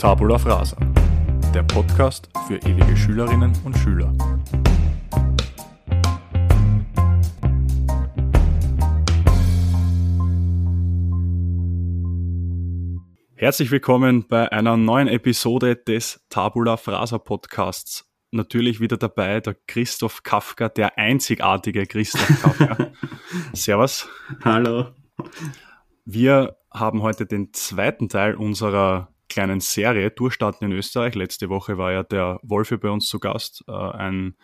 Tabula Frasa, der Podcast für ewige Schülerinnen und Schüler. Herzlich willkommen bei einer neuen Episode des Tabula Frasa Podcasts. Natürlich wieder dabei der Christoph Kafka, der einzigartige Christoph Kafka. Servus. Hallo. Wir haben heute den zweiten Teil unserer kleinen Serie Durchstarten in Österreich. Letzte Woche war ja der Wolfi bei uns zu Gast, äh, ein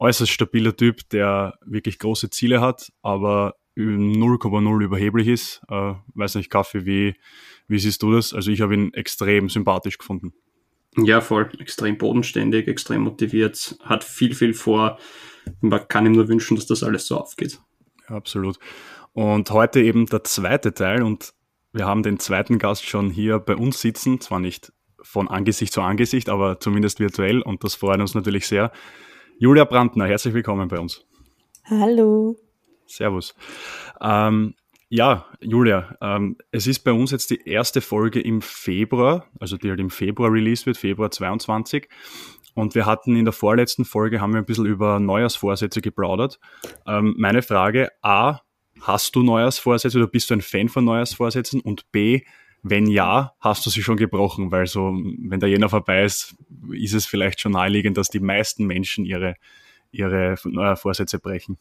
äußerst stabiler Typ, der wirklich große Ziele hat, aber 0,0 überheblich ist. Äh, weiß nicht, Kaffee, wie, wie siehst du das? Also ich habe ihn extrem sympathisch gefunden. Ja, voll. Extrem bodenständig, extrem motiviert, hat viel, viel vor. Man kann ihm nur wünschen, dass das alles so aufgeht. Ja, absolut. Und heute eben der zweite Teil und wir haben den zweiten Gast schon hier bei uns sitzen, zwar nicht von Angesicht zu Angesicht, aber zumindest virtuell und das freut uns natürlich sehr. Julia Brandner, herzlich willkommen bei uns. Hallo. Servus. Ähm, ja, Julia, ähm, es ist bei uns jetzt die erste Folge im Februar, also die halt im Februar released wird, Februar 22. Und wir hatten in der vorletzten Folge, haben wir ein bisschen über Neujahrsvorsätze geplaudert. Ähm, meine Frage, A, Hast du Neujahrsvorsätze oder bist du ein Fan von Neujahrsvorsätzen? Und B, wenn ja, hast du sie schon gebrochen? Weil so, wenn der Jänner vorbei ist, ist es vielleicht schon naheliegend, dass die meisten Menschen ihre, ihre Neujahrsvorsätze brechen.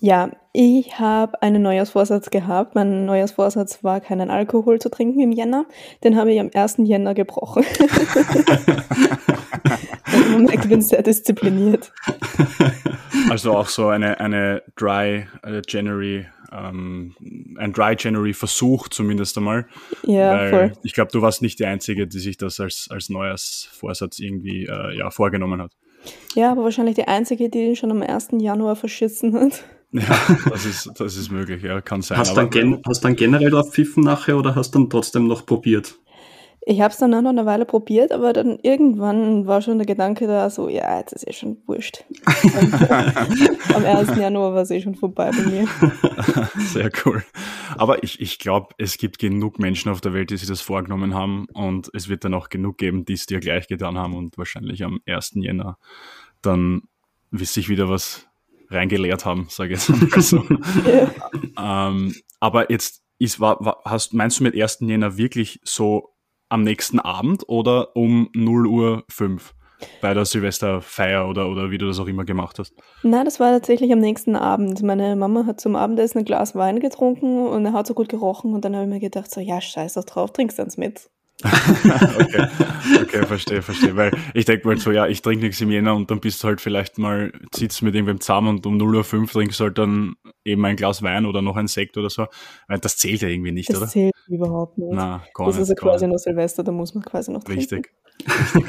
Ja, ich habe einen Neujahrsvorsatz gehabt. Mein Neujahrsvorsatz war, keinen Alkohol zu trinken im Jänner. Den habe ich am 1. Jänner gebrochen. Man merkt, ich bin sehr diszipliniert. Also auch so eine, eine Dry äh, January ähm, ein Dry January Versuch zumindest einmal. Ja, weil voll. Ich glaube, du warst nicht die Einzige, die sich das als, als Neujahrsvorsatz irgendwie äh, ja, vorgenommen hat. Ja, aber wahrscheinlich die Einzige, die ihn schon am 1. Januar verschissen hat. Ja, das ist, das ist möglich, ja, kann sein. Hast du dann, dann generell drauf pfiffen nachher oder hast du dann trotzdem noch probiert? Ich habe es dann auch noch eine Weile probiert, aber dann irgendwann war schon der Gedanke da, so, ja, jetzt ist eh schon wurscht. am 1. Januar war es eh schon vorbei bei mir. Sehr cool. Aber ich, ich glaube, es gibt genug Menschen auf der Welt, die sich das vorgenommen haben und es wird dann auch genug geben, die es dir gleich getan haben und wahrscheinlich am 1. Jänner dann sich wieder was reingeleert haben, sage ich jetzt mal so. ja. ähm, aber jetzt ist, war, war, hast, meinst du mit 1. Jänner wirklich so am nächsten Abend oder um 0 Uhr 5 bei der Silvesterfeier oder, oder wie du das auch immer gemacht hast? Nein, das war tatsächlich am nächsten Abend. Meine Mama hat zum Abendessen ein Glas Wein getrunken und er hat so gut gerochen und dann habe ich mir gedacht, so ja, scheiß doch drauf, trinkst eins mit. okay. okay, verstehe, verstehe. Weil ich denke mal so, ja, ich trinke nichts im Jänner und dann bist du halt vielleicht mal, sitzt mit irgendwem zusammen und um 0.05 Uhr trinkst du halt dann eben ein Glas Wein oder noch ein Sekt oder so. Weil das zählt ja irgendwie nicht, das oder? Das zählt überhaupt nicht. Na, gar das nicht, ist ja quasi nur Silvester, da muss man quasi noch trinken. Richtig. Richtig.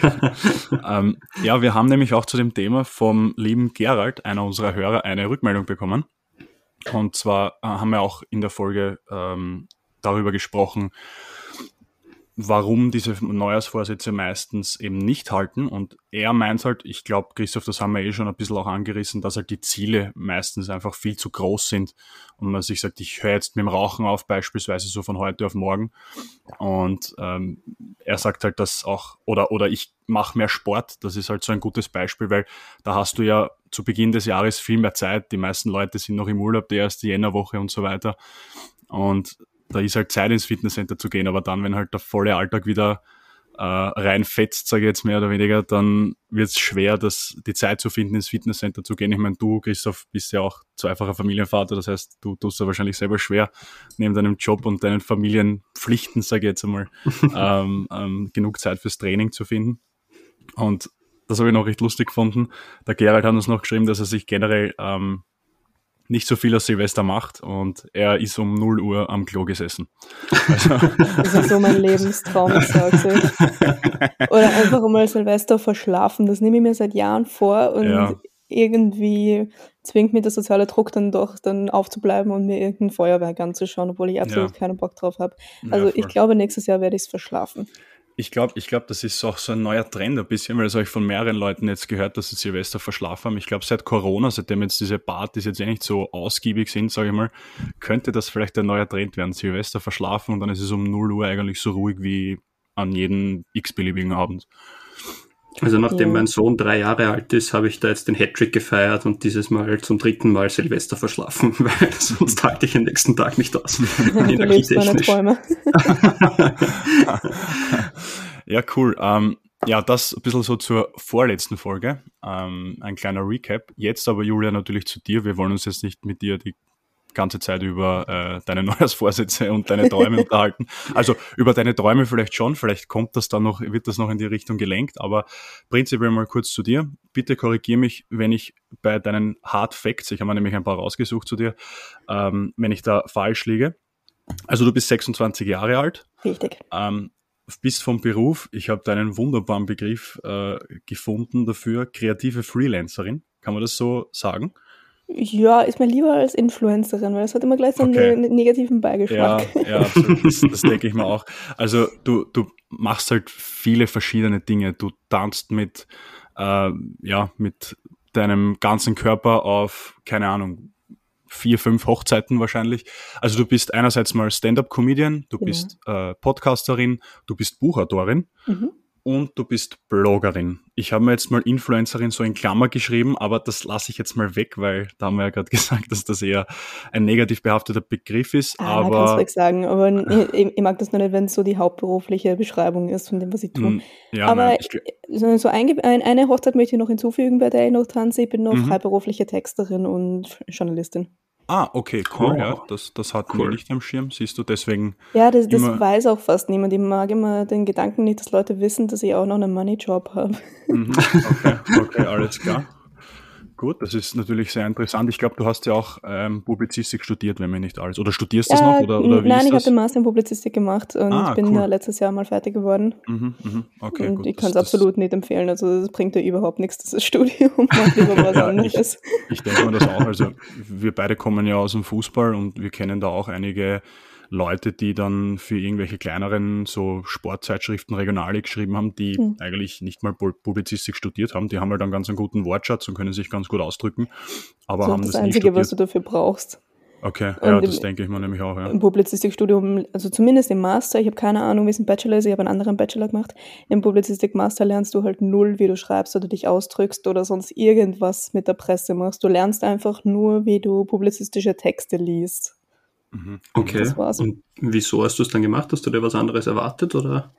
ähm, ja, wir haben nämlich auch zu dem Thema vom lieben Gerald, einer unserer Hörer, eine Rückmeldung bekommen. Und zwar äh, haben wir auch in der Folge ähm, darüber gesprochen, warum diese Neujahrsvorsätze meistens eben nicht halten. Und er meint halt, ich glaube, Christoph, das haben wir eh schon ein bisschen auch angerissen, dass halt die Ziele meistens einfach viel zu groß sind und man sich sagt, ich höre jetzt mit dem Rauchen auf, beispielsweise so von heute auf morgen. Und ähm, er sagt halt, dass auch, oder, oder ich mache mehr Sport, das ist halt so ein gutes Beispiel, weil da hast du ja zu Beginn des Jahres viel mehr Zeit. Die meisten Leute sind noch im Urlaub, die erste Jännerwoche und so weiter. Und da ist halt Zeit ins Fitnesscenter zu gehen, aber dann, wenn halt der volle Alltag wieder äh, reinfetzt, sage ich jetzt mehr oder weniger, dann wird es schwer, das, die Zeit zu finden, ins Fitnesscenter zu gehen. Ich meine, du, Christoph, bist ja auch zweifacher Familienvater, das heißt, du tust ja wahrscheinlich selber schwer, neben deinem Job und deinen Familienpflichten, sage ich jetzt einmal, ähm, ähm, genug Zeit fürs Training zu finden. Und das habe ich noch recht lustig gefunden. Der Gerald hat uns noch geschrieben, dass er sich generell ähm, nicht so viel aus Silvester macht und er ist um 0 Uhr am Klo gesessen. Also das ist so mein Lebenstraum, ich sag's euch. Oder einfach mal Silvester verschlafen, das nehme ich mir seit Jahren vor und ja. irgendwie zwingt mich der soziale Druck dann doch, dann aufzubleiben und mir irgendein Feuerwerk anzuschauen, obwohl ich absolut ja. keinen Bock drauf habe. Also ja, ich glaube, nächstes Jahr werde ich es verschlafen. Ich glaube, ich glaub, das ist auch so ein neuer Trend ein bisschen, weil das habe ich von mehreren Leuten jetzt gehört, dass sie Silvester verschlafen haben. Ich glaube, seit Corona, seitdem jetzt diese Partys jetzt eh nicht so ausgiebig sind, sage ich mal, könnte das vielleicht ein neuer Trend werden. Silvester verschlafen und dann ist es um 0 Uhr eigentlich so ruhig wie an jeden x-beliebigen Abend. Also nachdem ja. mein Sohn drei Jahre alt ist, habe ich da jetzt den Hattrick gefeiert und dieses Mal zum dritten Mal Silvester verschlafen, weil sonst halte ich den nächsten Tag nicht aus. Energietechnisch. Träume. ja, cool. Ähm, ja, das ein bisschen so zur vorletzten Folge. Ähm, ein kleiner Recap. Jetzt aber, Julia, natürlich zu dir. Wir wollen uns jetzt nicht mit dir die ganze Zeit über äh, deine Neujahrsvorsätze und deine Träume unterhalten. Also über deine Träume vielleicht schon, vielleicht kommt das dann noch, wird das noch in die Richtung gelenkt, aber prinzipiell mal kurz zu dir. Bitte korrigiere mich, wenn ich bei deinen Hard Facts, ich habe mir nämlich ein paar rausgesucht zu dir, ähm, wenn ich da falsch liege. Also du bist 26 Jahre alt. Richtig. Ähm, bist vom Beruf, ich habe deinen wunderbaren Begriff äh, gefunden dafür, kreative Freelancerin. Kann man das so sagen? Ja, ist mir lieber als Influencerin, weil es hat immer gleich so okay. einen negativen Beigeschmack. Ja, ja das, das denke ich mir auch. Also du, du machst halt viele verschiedene Dinge. Du tanzt mit, äh, ja, mit deinem ganzen Körper auf, keine Ahnung, vier, fünf Hochzeiten wahrscheinlich. Also du bist einerseits mal Stand-up-Comedian, du genau. bist äh, Podcasterin, du bist Buchautorin mhm und du bist Bloggerin. Ich habe mir jetzt mal Influencerin so in Klammer geschrieben, aber das lasse ich jetzt mal weg, weil da haben wir ja gerade gesagt, dass das eher ein negativ behafteter Begriff ist. Ah, aber kannst du weg sagen, aber ich, ich, mag das nur nicht, wenn es so die hauptberufliche Beschreibung ist von dem, was ich tue. Hm, ja, aber nein, ich, so ein, eine Hochzeit möchte ich noch hinzufügen, bei der ich noch tanze. Ich bin noch mhm. freiberufliche Texterin und Journalistin. Ah, okay, cool, oh. ja. Das, das hat cool. nicht am Schirm, siehst du, deswegen. Ja, das, das weiß auch fast niemand. Ich mag immer den Gedanken nicht, dass Leute wissen, dass ich auch noch einen Money-Job habe. Mhm, okay, okay, alles klar. Gut, das ist natürlich sehr interessant. Ich glaube, du hast ja auch ähm, Publizistik studiert, wenn mir nicht alles. Oder studierst du das noch? Oder, oder wie nein, ich habe den Master in Publizistik gemacht und ah, bin cool. letztes Jahr mal fertig geworden. Mhm, mh. Okay, und gut, ich kann es absolut nicht empfehlen. Also das bringt dir überhaupt nichts, dieses Studium. Mach lieber was anderes. Ich, ich denke mir das auch. Also wir beide kommen ja aus dem Fußball und wir kennen da auch einige Leute, die dann für irgendwelche kleineren so Sportzeitschriften Regionale geschrieben haben, die hm. eigentlich nicht mal Publizistik studiert haben. Die haben halt einen ganz einen guten Wortschatz und können sich ganz gut ausdrücken, aber so, haben das, das Einzige, was du dafür brauchst. Okay, und ja, das im, denke ich mir nämlich auch. Ja. Im Publizistikstudium, also zumindest im Master, ich habe keine Ahnung, wie es im Bachelor ist, ich habe einen anderen Bachelor gemacht. Im Publizistik-Master lernst du halt null, wie du schreibst oder dich ausdrückst oder sonst irgendwas mit der Presse machst. Du lernst einfach nur, wie du publizistische Texte liest. Mhm. Okay. Und wieso hast du es dann gemacht? Hast du dir was anderes erwartet oder?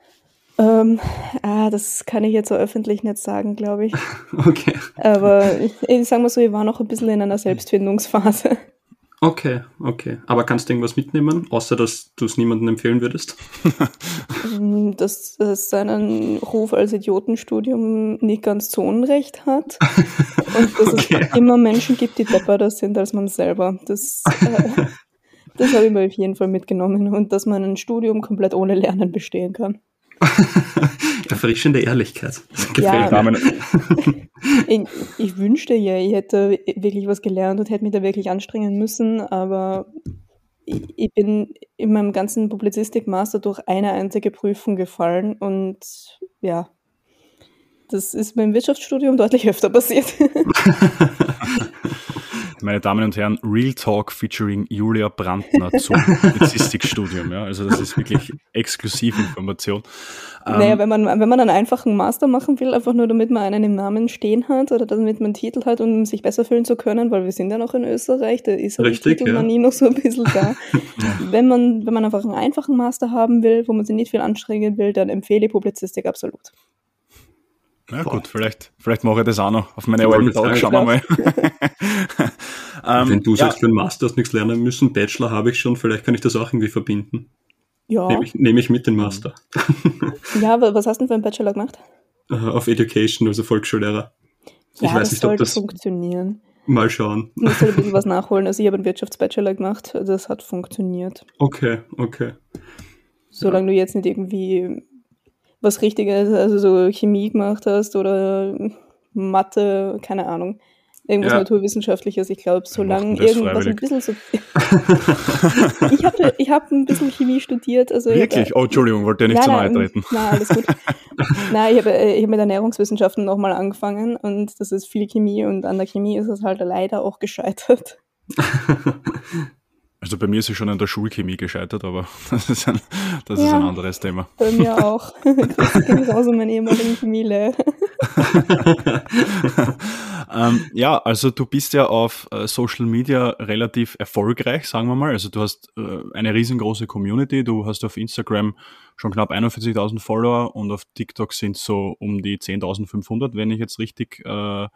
Ähm, ah, das kann ich jetzt so öffentlich nicht sagen, glaube ich. okay. Aber ich, ich sage mal so, ich war noch ein bisschen in einer Selbstfindungsphase. Okay, okay. Aber kannst du irgendwas mitnehmen, außer dass du es niemandem empfehlen würdest? Ähm, dass es seinen Ruf als Idiotenstudium nicht ganz zu Unrecht hat. Und dass okay. es immer Menschen gibt, die depperter sind als man selber. Das äh, das habe ich mir auf jeden Fall mitgenommen und dass man ein Studium komplett ohne Lernen bestehen kann. Erfrischende Ehrlichkeit. Das gefällt ja, mir. ich, ich, wünschte ja, ich hätte wirklich was gelernt und hätte mich da wirklich anstrengen müssen, aber ich, ich bin in meinem ganzen Publizistik-Master durch eine einzige Prüfung gefallen und ja, das ist beim Wirtschaftsstudium deutlich öfter passiert. Meine Damen und Herren, Real Talk featuring Julia Brandner zum Publizistikstudium. Ja, also das ist wirklich Exklusivinformation. Naja, ähm, wenn man, wenn man einen einfachen Master machen will, einfach nur damit man einen im Namen stehen hat oder damit man einen Titel hat, um sich besser fühlen zu können, weil wir sind ja noch in Österreich, da ist halt die Titelmanie ja. noch so ein bisschen da. wenn, man, wenn man einfach einen einfachen Master haben will, wo man sich nicht viel anstrengen will, dann empfehle ich Publizistik absolut. Ja Boah. gut, vielleicht, vielleicht mache ich das auch noch auf meine alten Tage. Schauen wir mal. ähm, Wenn du sagst, ja. für den Master hast nichts lernen müssen, Bachelor habe ich schon, vielleicht kann ich das auch irgendwie verbinden. Ja. Nehme ich, nehm ich mit den Master. ja, was hast du denn für einen Bachelor gemacht? Uh, auf Education, also Volksschullehrer. Ja, ich weiß das nicht, ob das funktionieren. Mal schauen. Ich muss halt ein bisschen was nachholen. Also ich habe einen Wirtschaftsbachelor gemacht, das hat funktioniert. Okay, okay. Solange ja. du jetzt nicht irgendwie was Richtiges, also so Chemie gemacht hast oder Mathe, keine Ahnung. Irgendwas ja. Naturwissenschaftliches, ich glaube, solange irgendwas ein bisschen so. ich habe ich hab ein bisschen Chemie studiert. Also Wirklich? Hab, oh, Entschuldigung, wollte ja nicht zu nahe treten. Nein, alles gut. nein, ich habe ich hab mit Ernährungswissenschaften nochmal angefangen und das ist viel Chemie und an der Chemie ist es halt leider auch gescheitert. Also bei mir ist sie schon in der Schulchemie gescheitert, aber das ist ein, das ja, ist ein anderes Thema. Bei mir auch. Grüße gehen raus an meine ehemaligen Chemielehrer. ähm, ja, also du bist ja auf äh, Social Media relativ erfolgreich, sagen wir mal. Also du hast äh, eine riesengroße Community. Du hast auf Instagram schon knapp 41.000 Follower und auf TikTok sind so um die 10.500, wenn ich jetzt richtig äh,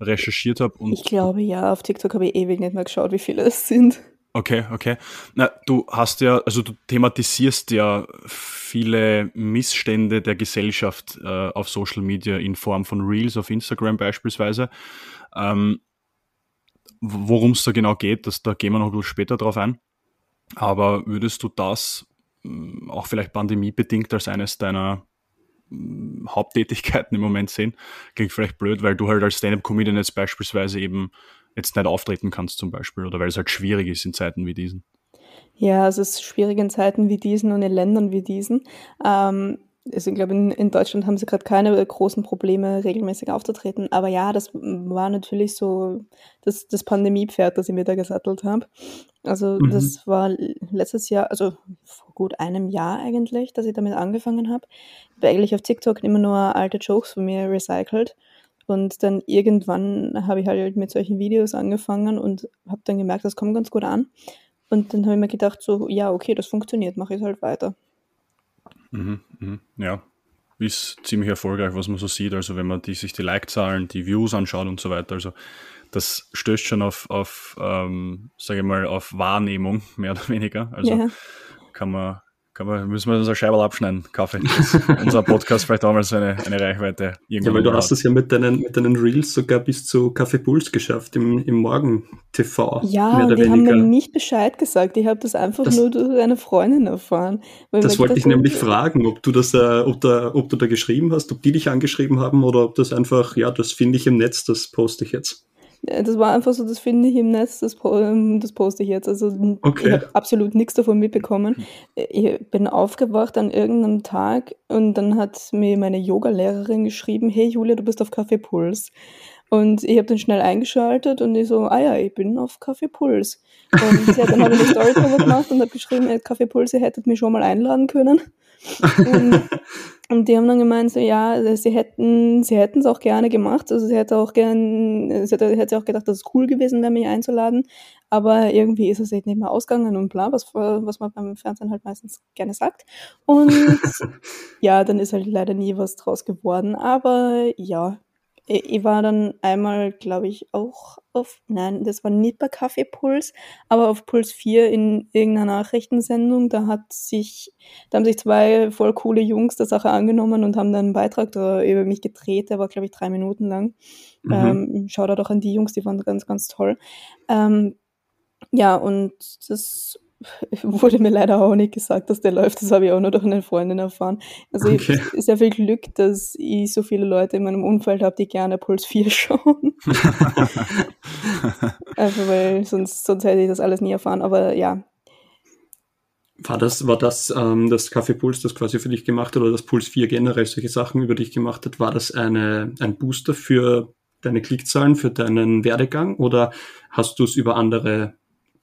recherchiert habe. Ich glaube ja, auf TikTok habe ich ewig nicht mehr geschaut, wie viele es sind. Okay, okay. Na, du hast ja, also du thematisierst ja viele Missstände der Gesellschaft äh, auf Social Media in Form von Reels auf Instagram beispielsweise. Ähm, Worum es da genau geht, das, da gehen wir noch ein bisschen später drauf ein. Aber würdest du das mm, auch vielleicht pandemiebedingt als eines deiner mm, Haupttätigkeiten im Moment sehen? Klingt vielleicht blöd, weil du halt als Stand-Up-Comedian jetzt beispielsweise eben jetzt nicht auftreten kannst zum Beispiel oder weil es halt schwierig ist in Zeiten wie diesen? Ja, es ist schwierig in Zeiten wie diesen und in Ländern wie diesen. Ähm, also ich glaube, in, in Deutschland haben sie gerade keine großen Probleme, regelmäßig aufzutreten. Aber ja, das war natürlich so das, das Pandemiepferd, das ich mir da gesattelt habe. Also mhm. das war letztes Jahr, also vor gut einem Jahr eigentlich, dass ich damit angefangen habe. Ich habe eigentlich auf TikTok immer nur alte Jokes von mir recycelt und dann irgendwann habe ich halt mit solchen Videos angefangen und habe dann gemerkt, das kommt ganz gut an. Und dann habe ich mir gedacht, so, ja, okay, das funktioniert, mache ich halt weiter. Mhm, mh, ja, ist ziemlich erfolgreich, was man so sieht. Also wenn man die, sich die Like-Zahlen, die Views anschaut und so weiter. Also das stößt schon auf, auf ähm, sage ich mal, auf Wahrnehmung, mehr oder weniger. Also ja. kann man kann man, müssen wir unser Scheiberl abschneiden, Kaffee. unser Podcast vielleicht auch mal so eine, eine Reichweite. Ja, weil du hast es ja mit deinen, mit deinen Reels sogar bis zu Kaffee Puls geschafft im, im Morgen-TV. Ja, die weniger. haben mir nicht Bescheid gesagt. Ich habe das einfach das, nur durch eine Freundin erfahren. Das wollte ich nämlich fragen, ob du das, äh, ob, da, ob du da geschrieben hast, ob die dich angeschrieben haben oder ob das einfach, ja, das finde ich im Netz, das poste ich jetzt. Das war einfach so, das finde ich im Netz, das, ähm, das poste ich jetzt. Also okay. ich habe absolut nichts davon mitbekommen. Ich bin aufgewacht an irgendeinem Tag und dann hat mir meine Yoga-Lehrerin geschrieben, hey Julia, du bist auf Kaffeepuls. Und ich habe dann schnell eingeschaltet und ich so, ah ja, ich bin auf Kaffeepuls. Und ja, dann habe ich eine Story drüber gemacht und habe geschrieben, hey, Kaffeepuls, ihr hättet mich schon mal einladen können. Und, und, die haben dann gemeint, so ja, sie hätten sie hätten es auch gerne gemacht. Also sie hätte auch gern, sie hätte, hätte auch gedacht, dass es cool gewesen wäre, mich einzuladen. Aber irgendwie ist es halt nicht mehr ausgegangen und bla, was, was man beim Fernsehen halt meistens gerne sagt. Und ja, dann ist halt leider nie was draus geworden. Aber ja, ich war dann einmal, glaube ich, auch auf, nein, das war nicht bei Kaffeepuls, aber auf Puls 4 in irgendeiner Nachrichtensendung. Da hat sich, da haben sich zwei voll coole Jungs der Sache angenommen und haben dann einen Beitrag da über mich gedreht. Der war, glaube ich, drei Minuten lang. Mhm. Ähm, da doch an die Jungs, die waren ganz, ganz toll. Ähm, ja, und das wurde mir leider auch nicht gesagt, dass der läuft. Das habe ich auch nur durch eine Freundin erfahren. Also okay. ich, sehr viel Glück, dass ich so viele Leute in meinem Umfeld habe, die gerne Puls 4 schauen. Einfach weil sonst, sonst hätte ich das alles nie erfahren. Aber ja. War das, war das ähm, das Kaffee Puls, das quasi für dich gemacht hat, oder das Puls 4 generell solche Sachen über dich gemacht hat, war das eine, ein Booster für deine Klickzahlen, für deinen Werdegang oder hast du es über andere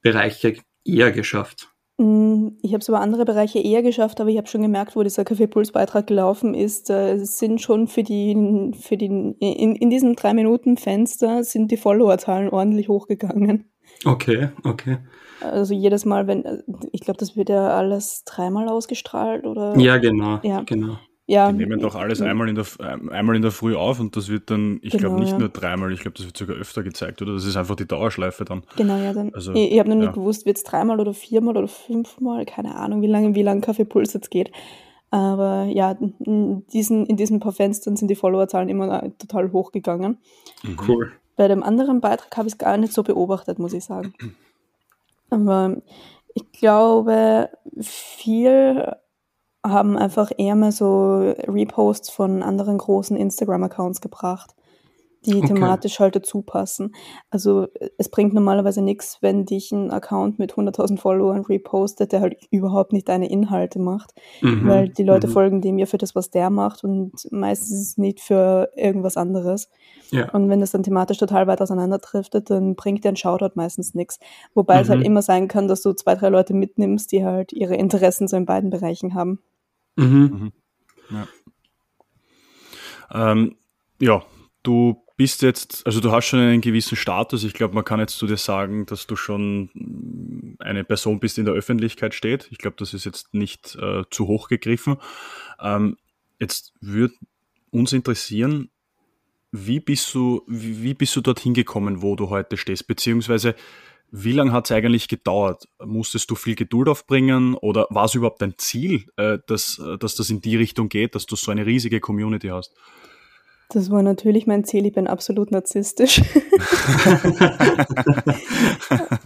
Bereiche eher geschafft? Mm, ich habe es über andere Bereiche eher geschafft, aber ich habe schon gemerkt, wo dieser Kaffeepuls-Beitrag gelaufen ist, äh, sind schon für die, für die in, in diesem drei Minuten Fenster sind die Followerzahlen ordentlich hochgegangen. Okay, okay. Also jedes Mal, wenn, äh, ich glaube, das wird ja alles dreimal ausgestrahlt, oder? Ja, genau, ja. genau. Ja. Die nehmen doch alles einmal in, der, einmal in der Früh auf und das wird dann, ich genau, glaube nicht ja. nur dreimal, ich glaube, das wird sogar öfter gezeigt, oder? Das ist einfach die Dauerschleife dann. Genau, ja. Dann, also, ich ich habe noch nicht gewusst, wird es dreimal oder viermal oder fünfmal, keine Ahnung, wie lange wie lang Kaffeepuls jetzt geht. Aber ja, in diesen, in diesen paar Fenstern sind die Followerzahlen immer äh, total hochgegangen. Mhm. Cool. Bei dem anderen Beitrag habe ich es gar nicht so beobachtet, muss ich sagen. Aber ich glaube, viel haben einfach eher mal so Reposts von anderen großen Instagram-Accounts gebracht, die okay. thematisch halt dazu passen. Also es bringt normalerweise nichts, wenn dich ein Account mit 100.000 Followern repostet, der halt überhaupt nicht deine Inhalte macht, mhm. weil die Leute mhm. folgen dem ja für das, was der macht und meistens nicht für irgendwas anderes. Ja. Und wenn das dann thematisch total weit auseinanderdriftet, dann bringt dir ein Shoutout meistens nichts. Wobei mhm. es halt mhm. immer sein kann, dass du zwei, drei Leute mitnimmst, die halt ihre Interessen so in beiden Bereichen haben. Mhm. mhm. Ja. Ähm, ja, du bist jetzt, also du hast schon einen gewissen Status. Ich glaube, man kann jetzt zu dir sagen, dass du schon eine Person bist, die in der Öffentlichkeit steht. Ich glaube, das ist jetzt nicht äh, zu hoch gegriffen. Ähm, jetzt würde uns interessieren, wie bist du, wie, wie bist du dorthin gekommen, wo du heute stehst? Beziehungsweise, wie lange hat es eigentlich gedauert? Musstest du viel Geduld aufbringen oder war es überhaupt dein Ziel, äh, dass, dass das in die Richtung geht, dass du so eine riesige Community hast? Das war natürlich mein Ziel, ich bin absolut narzisstisch.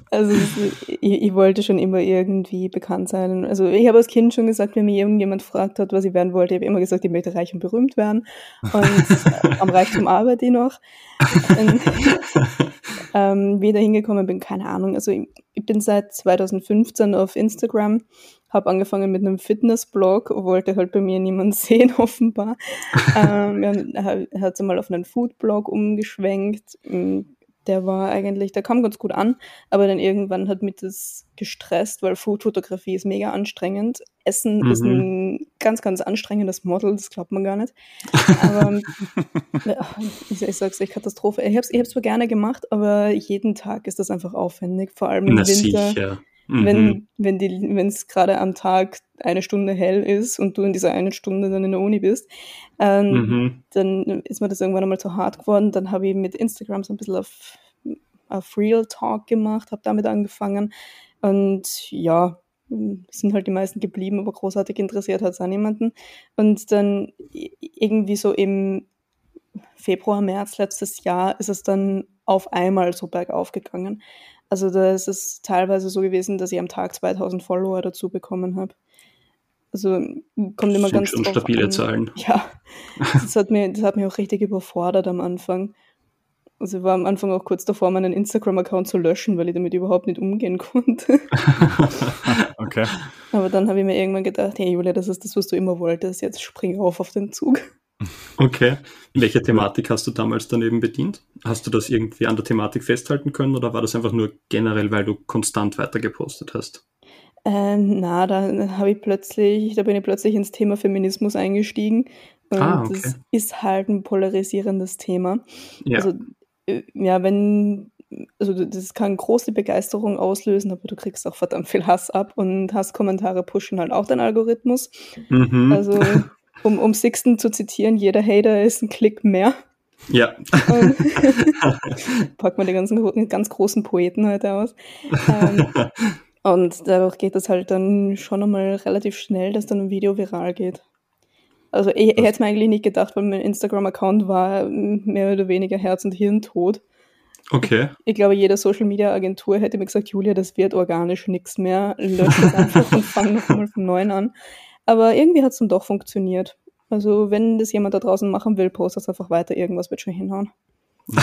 also ich, ich, wollte schon immer irgendwie bekannt sein. Also ich habe als Kind schon gesagt, wenn mir irgendjemand gefragt hat, was ich werden wollte, ich habe immer gesagt, ich möchte reich und berühmt werden. Und am Reichtum arbeite ich noch. Und, ähm, wie ich da hingekommen bin, keine Ahnung. Also ich, ich bin seit 2015 auf Instagram habe angefangen mit einem Fitnessblog, wollte halt bei mir niemand sehen, offenbar. ähm, er hat mal auf einen Foodblog umgeschwenkt. Mm, der war eigentlich, der kam ganz gut an, aber dann irgendwann hat mich das gestresst, weil Foodfotografie ist mega anstrengend. Essen mhm. ist ein ganz, ganz anstrengendes Model, das glaubt man gar nicht. Aber ich, ich sag's euch, Katastrophe. Ich hab's, ich hab's zwar gerne gemacht, aber jeden Tag ist das einfach aufwendig, vor allem im Na, Winter. Sicher Mhm. Wenn, wenn die, wenn es gerade am Tag eine Stunde hell ist und du in dieser einen Stunde dann in der Uni bist, ähm, mhm. dann ist mir das irgendwann einmal zu hart geworden. Dann habe ich mit Instagram so ein bisschen auf, auf Real Talk gemacht, habe damit angefangen. Und ja, sind halt die meisten geblieben, aber großartig interessiert hat es auch niemanden. Und dann irgendwie so im Februar, März letztes Jahr ist es dann auf einmal so bergauf gegangen. Also da ist es teilweise so gewesen, dass ich am Tag 2000 Follower dazu bekommen habe. Also kommt immer ganz schon stabile an. Zahlen. Ja, das hat, mir, das hat mich auch richtig überfordert am Anfang. Also ich war am Anfang auch kurz davor, meinen Instagram-Account zu löschen, weil ich damit überhaupt nicht umgehen konnte. okay. Aber dann habe ich mir irgendwann gedacht, hey Julia, das ist das, was du immer wolltest, jetzt spring auf auf den Zug. Okay. Welche Thematik hast du damals daneben bedient? Hast du das irgendwie an der Thematik festhalten können oder war das einfach nur generell, weil du konstant weiter gepostet hast? Ähm, na, da habe ich plötzlich, da bin ich plötzlich ins Thema Feminismus eingestiegen. Und ah, okay. das ist halt ein polarisierendes Thema. Ja. Also, äh, ja, wenn, also das kann große Begeisterung auslösen, aber du kriegst auch verdammt viel Hass ab und Hasskommentare pushen halt auch den Algorithmus. Mhm. Also um, um Sixten zu zitieren, jeder Hater ist ein Klick mehr. Ja. Packt man die ganzen ganz großen Poeten heute aus. Ähm, und dadurch geht es halt dann schon einmal relativ schnell, dass dann ein Video viral geht. Also ich, ich hätte mir eigentlich nicht gedacht, weil mein Instagram-Account war mehr oder weniger Herz- und Hirntod. Okay. Ich, glaube, jede Social-Media-Agentur hätte mir gesagt, Julia, das wird organisch nichts mehr. Lösch das einfach und fang nochmal von neuem an. Aber irgendwie hat es dann doch funktioniert. Also wenn das jemand da draußen machen will, postet einfach weiter, irgendwas wird schon hinhauen.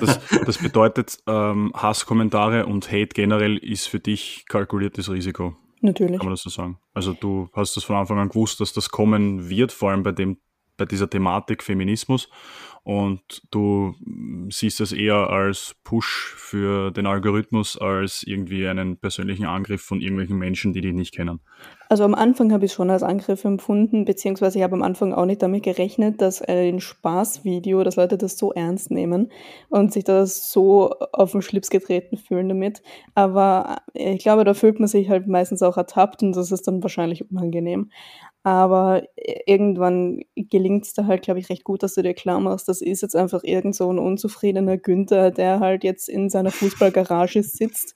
Das, das bedeutet, ähm, Hasskommentare und Hate generell ist für dich kalkuliertes Risiko. Natürlich. Kann man das so sagen? Also du hast das von Anfang an gewusst, dass das kommen wird, vor allem bei dem, bei dieser Thematik Feminismus und du siehst es eher als Push für den Algorithmus als irgendwie einen persönlichen Angriff von irgendwelchen Menschen, die dich nicht kennen. Also am Anfang habe ich es schon als Angriff empfunden, beziehungsweise ich habe am Anfang auch nicht damit gerechnet, dass ein Spaßvideo, dass Leute das so ernst nehmen und sich das so auf den Schlips getreten fühlen damit. Aber ich glaube, da fühlt man sich halt meistens auch ertappt und das ist dann wahrscheinlich unangenehm. Aber irgendwann gelingt es da halt, glaube ich, recht gut, dass du dir klar machst, das ist jetzt einfach irgend so ein unzufriedener Günther, der halt jetzt in seiner Fußballgarage sitzt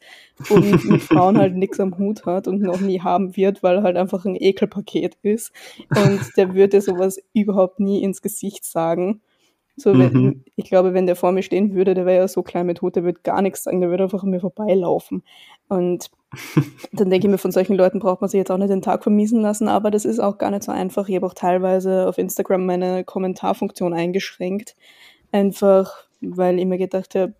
und mit Frauen halt nichts am Hut hat und noch nie haben wird, weil er halt einfach ein Ekelpaket ist. Und der würde sowas überhaupt nie ins Gesicht sagen. So, wenn, mhm. ich glaube, wenn der vor mir stehen würde, der wäre ja so klein mit Hut, der würde gar nichts sagen, der würde einfach an mir vorbeilaufen. Und dann denke ich mir, von solchen Leuten braucht man sich jetzt auch nicht den Tag vermiesen lassen, aber das ist auch gar nicht so einfach. Ich habe auch teilweise auf Instagram meine Kommentarfunktion eingeschränkt. Einfach, weil ich mir gedacht habe,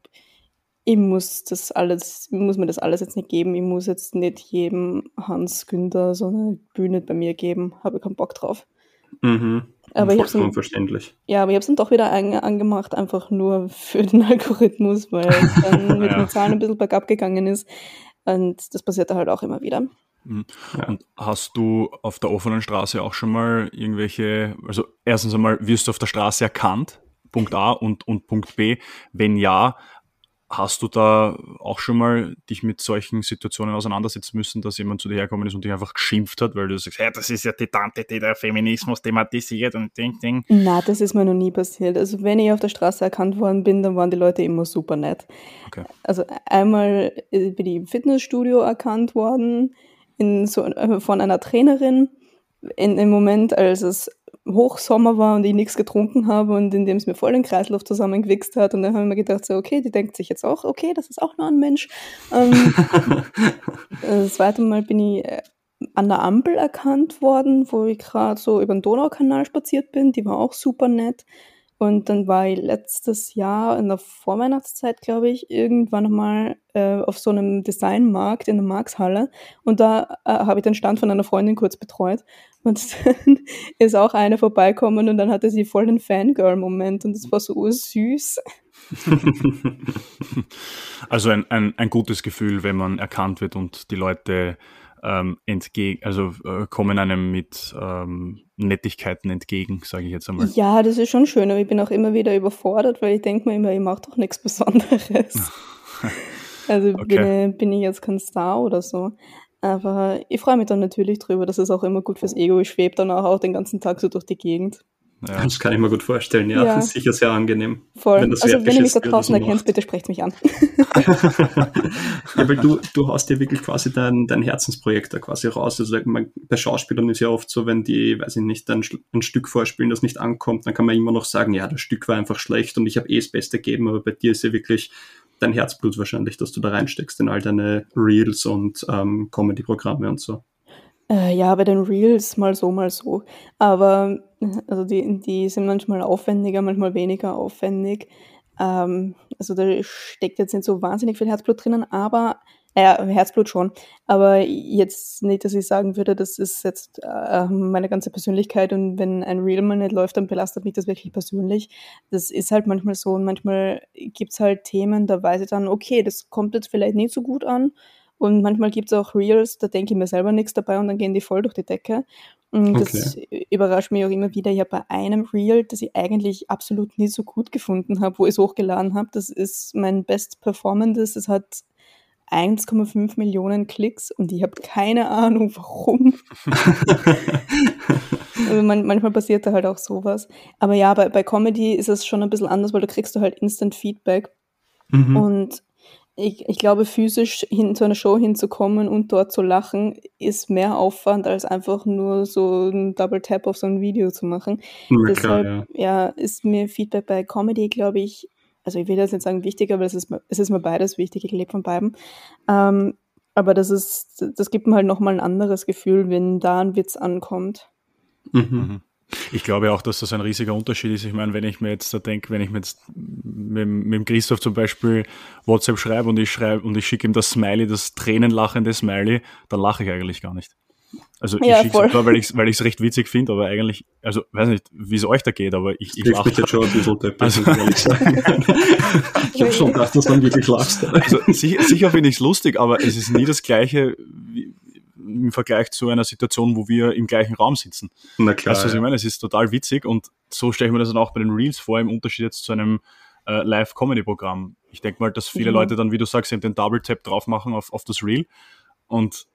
ich muss das alles, muss mir das alles jetzt nicht geben. Ich muss jetzt nicht jedem Hans Günther so eine Bühne bei mir geben. Habe keinen Bock drauf. Mhm. Aber ich verständlich. Ja, aber ich habe es dann doch wieder an, angemacht, einfach nur für den Algorithmus, weil es dann mit den Zahlen ein bisschen bergab gegangen ist. Und das passiert halt auch immer wieder. Mhm. Ja. Und hast du auf der offenen Straße auch schon mal irgendwelche, also erstens einmal, wirst du auf der Straße erkannt? Punkt A und, und Punkt B. Wenn ja, hast du da auch schon mal dich mit solchen Situationen auseinandersetzen müssen, dass jemand zu dir hergekommen ist und dich einfach geschimpft hat, weil du sagst, ja, das ist ja die Tante, die der Feminismus thematisiert und ding, ding. Na, das ist mir noch nie passiert. Also wenn ich auf der Straße erkannt worden bin, dann waren die Leute immer super nett. Okay. Also einmal äh, bin ich im Fitnessstudio erkannt worden in so, äh, von einer Trainerin in dem Moment, als es Hochsommer war und ich nichts getrunken habe und in dem es mir voll den Kreislauf zusammengewichst hat. Und dann habe ich mir gedacht, so, okay, die denkt sich jetzt auch, okay, das ist auch nur ein Mensch. Ähm, das zweite Mal bin ich äh, an der Ampel erkannt worden, wo ich gerade so über den Donaukanal spaziert bin. Die war auch super nett. Und dann war ich letztes Jahr in der Vorweihnachtszeit, glaube ich, irgendwann nochmal äh, auf so einem Designmarkt in der Markshalle. Und da äh, habe ich den Stand von einer Freundin kurz betreut. Und dann ist auch eine vorbeikommen und dann hatte sie voll den Fangirl-Moment und das war so süß. Also ein, ein, ein gutes Gefühl, wenn man erkannt wird und die Leute ähm, entgegen, also äh, kommen einem mit ähm, Nettigkeiten entgegen, sage ich jetzt einmal. Ja, das ist schon schön, aber ich bin auch immer wieder überfordert, weil ich denke mir immer, ich mache doch nichts Besonderes. also Okay. bin, bin ich jetzt kein Star oder so. Aber ich freue mich dann natürlich drüber, das ist auch immer gut fürs Ego. Ich schwebe dann auch, auch den ganzen Tag so durch die Gegend. Ja. Das kann ich mir gut vorstellen, ja. Ja. Das ist sicher sehr angenehm. Voll. Wenn das also wenn ihr mich da draußen erkennt, bitte sprecht mich an. ja, weil du, du haust ja wirklich quasi dein, dein Herzensprojekt da quasi raus. Also man, bei Schauspielern ist ja oft so, wenn die, weiß ich nicht, ein, ein Stück vorspielen, das nicht ankommt, dann kann man immer noch sagen, ja, das Stück war einfach schlecht und ich habe eh das Beste gegeben, aber bei dir ist ja wirklich dein Herzblut wahrscheinlich, dass du da reinsteckst in all deine Reels und ähm, Comedy-Programme und so. Äh, ja, bei den Reels mal so, mal so. Aber also die, die sind manchmal aufwendiger, manchmal weniger aufwendig. Ähm, also da steckt jetzt nicht so wahnsinnig viel Herzblut drinnen, aber ja, Herzblut schon. Aber jetzt nicht, dass ich sagen würde, das ist jetzt äh, meine ganze Persönlichkeit und wenn ein Reel mal nicht läuft, dann belastet mich das wirklich persönlich. Das ist halt manchmal so und manchmal gibt's halt Themen, da weiß ich dann, okay, das kommt jetzt vielleicht nicht so gut an. Und manchmal gibt's auch Reels, da denke ich mir selber nichts dabei und dann gehen die voll durch die Decke. Das überrascht mich auch immer wieder. Ich habe bei einem Reel, das ich eigentlich absolut nicht so gut gefunden habe, wo ich es hochgeladen habe, das ist mein Best Performances. Das hat 1,5 Millionen Klicks und ich habe keine Ahnung warum. also man, manchmal passiert da halt auch sowas. Aber ja, bei, bei Comedy ist es schon ein bisschen anders, weil da kriegst du halt Instant Feedback. Mhm. Und ich, ich glaube, physisch hin zu einer Show hinzukommen und dort zu lachen, ist mehr Aufwand, als einfach nur so ein Double Tap auf so ein Video zu machen. Klar, Deshalb ja. ja, ist mir Feedback bei Comedy, glaube ich, also ich will das nicht sagen wichtiger, aber es ist, mir- es ist mir beides wichtig, ich lebe von beiden. Ähm, aber das ist, das gibt mir halt nochmal ein anderes Gefühl, wenn da ein Witz ankommt. Mhm. Ich glaube auch, dass das ein riesiger Unterschied ist. Ich meine, wenn ich mir jetzt da denke, wenn ich mir jetzt mit, mit dem Christoph zum Beispiel WhatsApp schreibe und ich schreibe und ich schicke ihm das Smiley, das tränenlachende Smiley, dann lache ich eigentlich gar nicht. Also Ja, ich schicke es zwar, weil ich es weil ich's recht witzig finde, aber eigentlich, also weiß nicht, wie es euch da geht, aber ich, ich lache. mich jetzt schon ein bisschen deppert, Also- muss ich ehrlich sagen. ich habe schon gedacht, dass du dann wirklich lachst. Also sicher, sicher finde ich es lustig, aber es ist nie das Gleiche wie, im Vergleich zu einer Situation, wo wir im gleichen Raum sitzen. Na klar. Weißt du, was ich meine? Es ist total witzig und so stelle ich mir das dann auch bei den Reels vor, im Unterschied jetzt zu einem äh, Live-Comedy-Programm. Ich denke mal, dass viele Mhm. Leute dann, wie du sagst, eben den Double-Tap drauf machen auf, auf das Reel. Und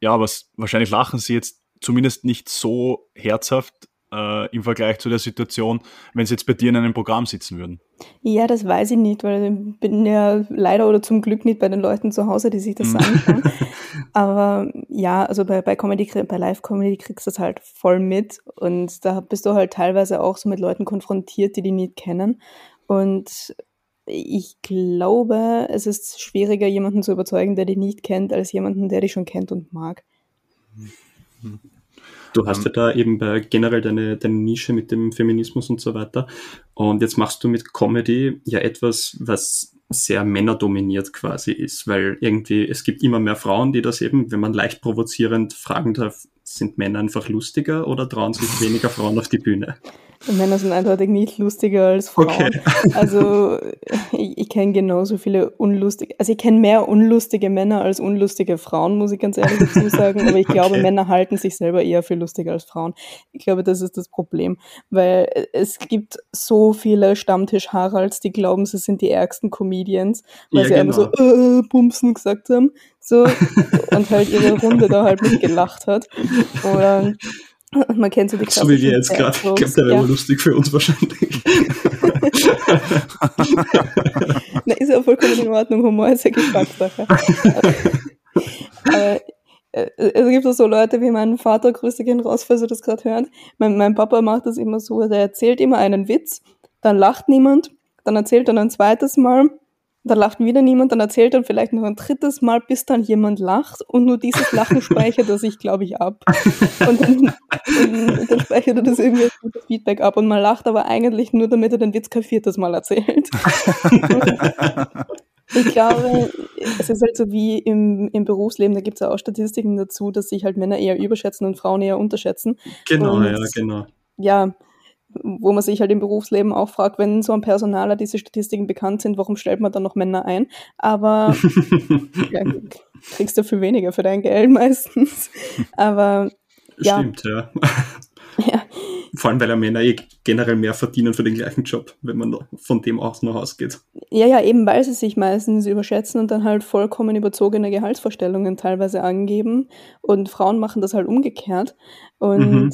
ja, es, wahrscheinlich lachen sie jetzt zumindest nicht so herzhaft äh, im Vergleich zu der Situation, wenn sie jetzt bei dir in einem Programm sitzen würden. Ja, das weiß ich nicht, weil ich bin ja leider oder zum Glück nicht bei den Leuten zu Hause, die sich das Mhm. anschauen. Aber ja, also bei, bei Comedy, bei Live-Comedy kriegst du das halt voll mit und da bist du halt teilweise auch so mit Leuten konfrontiert, die die nicht kennen. Und ich glaube, es ist schwieriger, jemanden zu überzeugen, der dich nicht kennt, als jemanden, der dich schon kennt und mag. Du hast ähm, ja da eben bei generell deine, deine Nische mit dem Feminismus und so weiter. Und jetzt machst du mit Comedy ja etwas, was sehr männerdominiert quasi ist, weil irgendwie es gibt immer mehr Frauen, die das eben, wenn man leicht provozierend fragen darf, sind Männer einfach lustiger oder trauen sich weniger Frauen auf die Bühne? Männer sind eindeutig nicht lustiger als Frauen. Okay. Also ich, ich kenne genauso viele unlustige, also ich kenne mehr unlustige Männer als unlustige Frauen, muss ich ganz ehrlich dazu sagen. Aber ich glaube, okay. Männer halten sich selber eher für lustiger als Frauen. Ich glaube, das ist das Problem, weil es gibt so viele Stammtisch-Haralds, die glauben, sie sind die ärgsten Comedians, weil ja, sie genau. einfach so äh, Bumsen gesagt haben. So, und halt ihre Runde da halt mitgelacht hat. Oder man kennt so die So wie wir jetzt gerade. Ich glaube, der wäre ja. lustig für uns wahrscheinlich. Na, ist ja vollkommen in Ordnung. Humor ist ja Geschmackssache. Aber äh, es gibt auch so Leute wie mein Vater, Grüße gehen raus, falls ihr das gerade hört. Mein, mein Papa macht das immer so, der erzählt immer einen Witz, dann lacht niemand, dann erzählt er ein zweites Mal dann lacht wieder niemand, dann erzählt er vielleicht noch ein drittes Mal, bis dann jemand lacht und nur dieses Lachen speichert er sich, glaube ich, ab. Und dann, und dann speichert er das irgendwie als Feedback ab und man lacht aber eigentlich nur, damit er den Witz kein viertes Mal erzählt. ich glaube, es ist halt so wie im, im Berufsleben, da gibt es ja auch Statistiken dazu, dass sich halt Männer eher überschätzen und Frauen eher unterschätzen. Genau, und, ja, genau. Ja, wo man sich halt im Berufsleben auch fragt, wenn so ein Personaler diese Statistiken bekannt sind, warum stellt man dann noch Männer ein? Aber ja, kriegst du viel weniger für dein Geld meistens. Aber ja. Stimmt, ja. ja. Vor allem, weil ja Männer eh generell mehr verdienen für den gleichen Job, wenn man von dem aus noch ausgeht. Ja, ja, eben weil sie sich meistens überschätzen und dann halt vollkommen überzogene Gehaltsvorstellungen teilweise angeben. Und Frauen machen das halt umgekehrt. Und mhm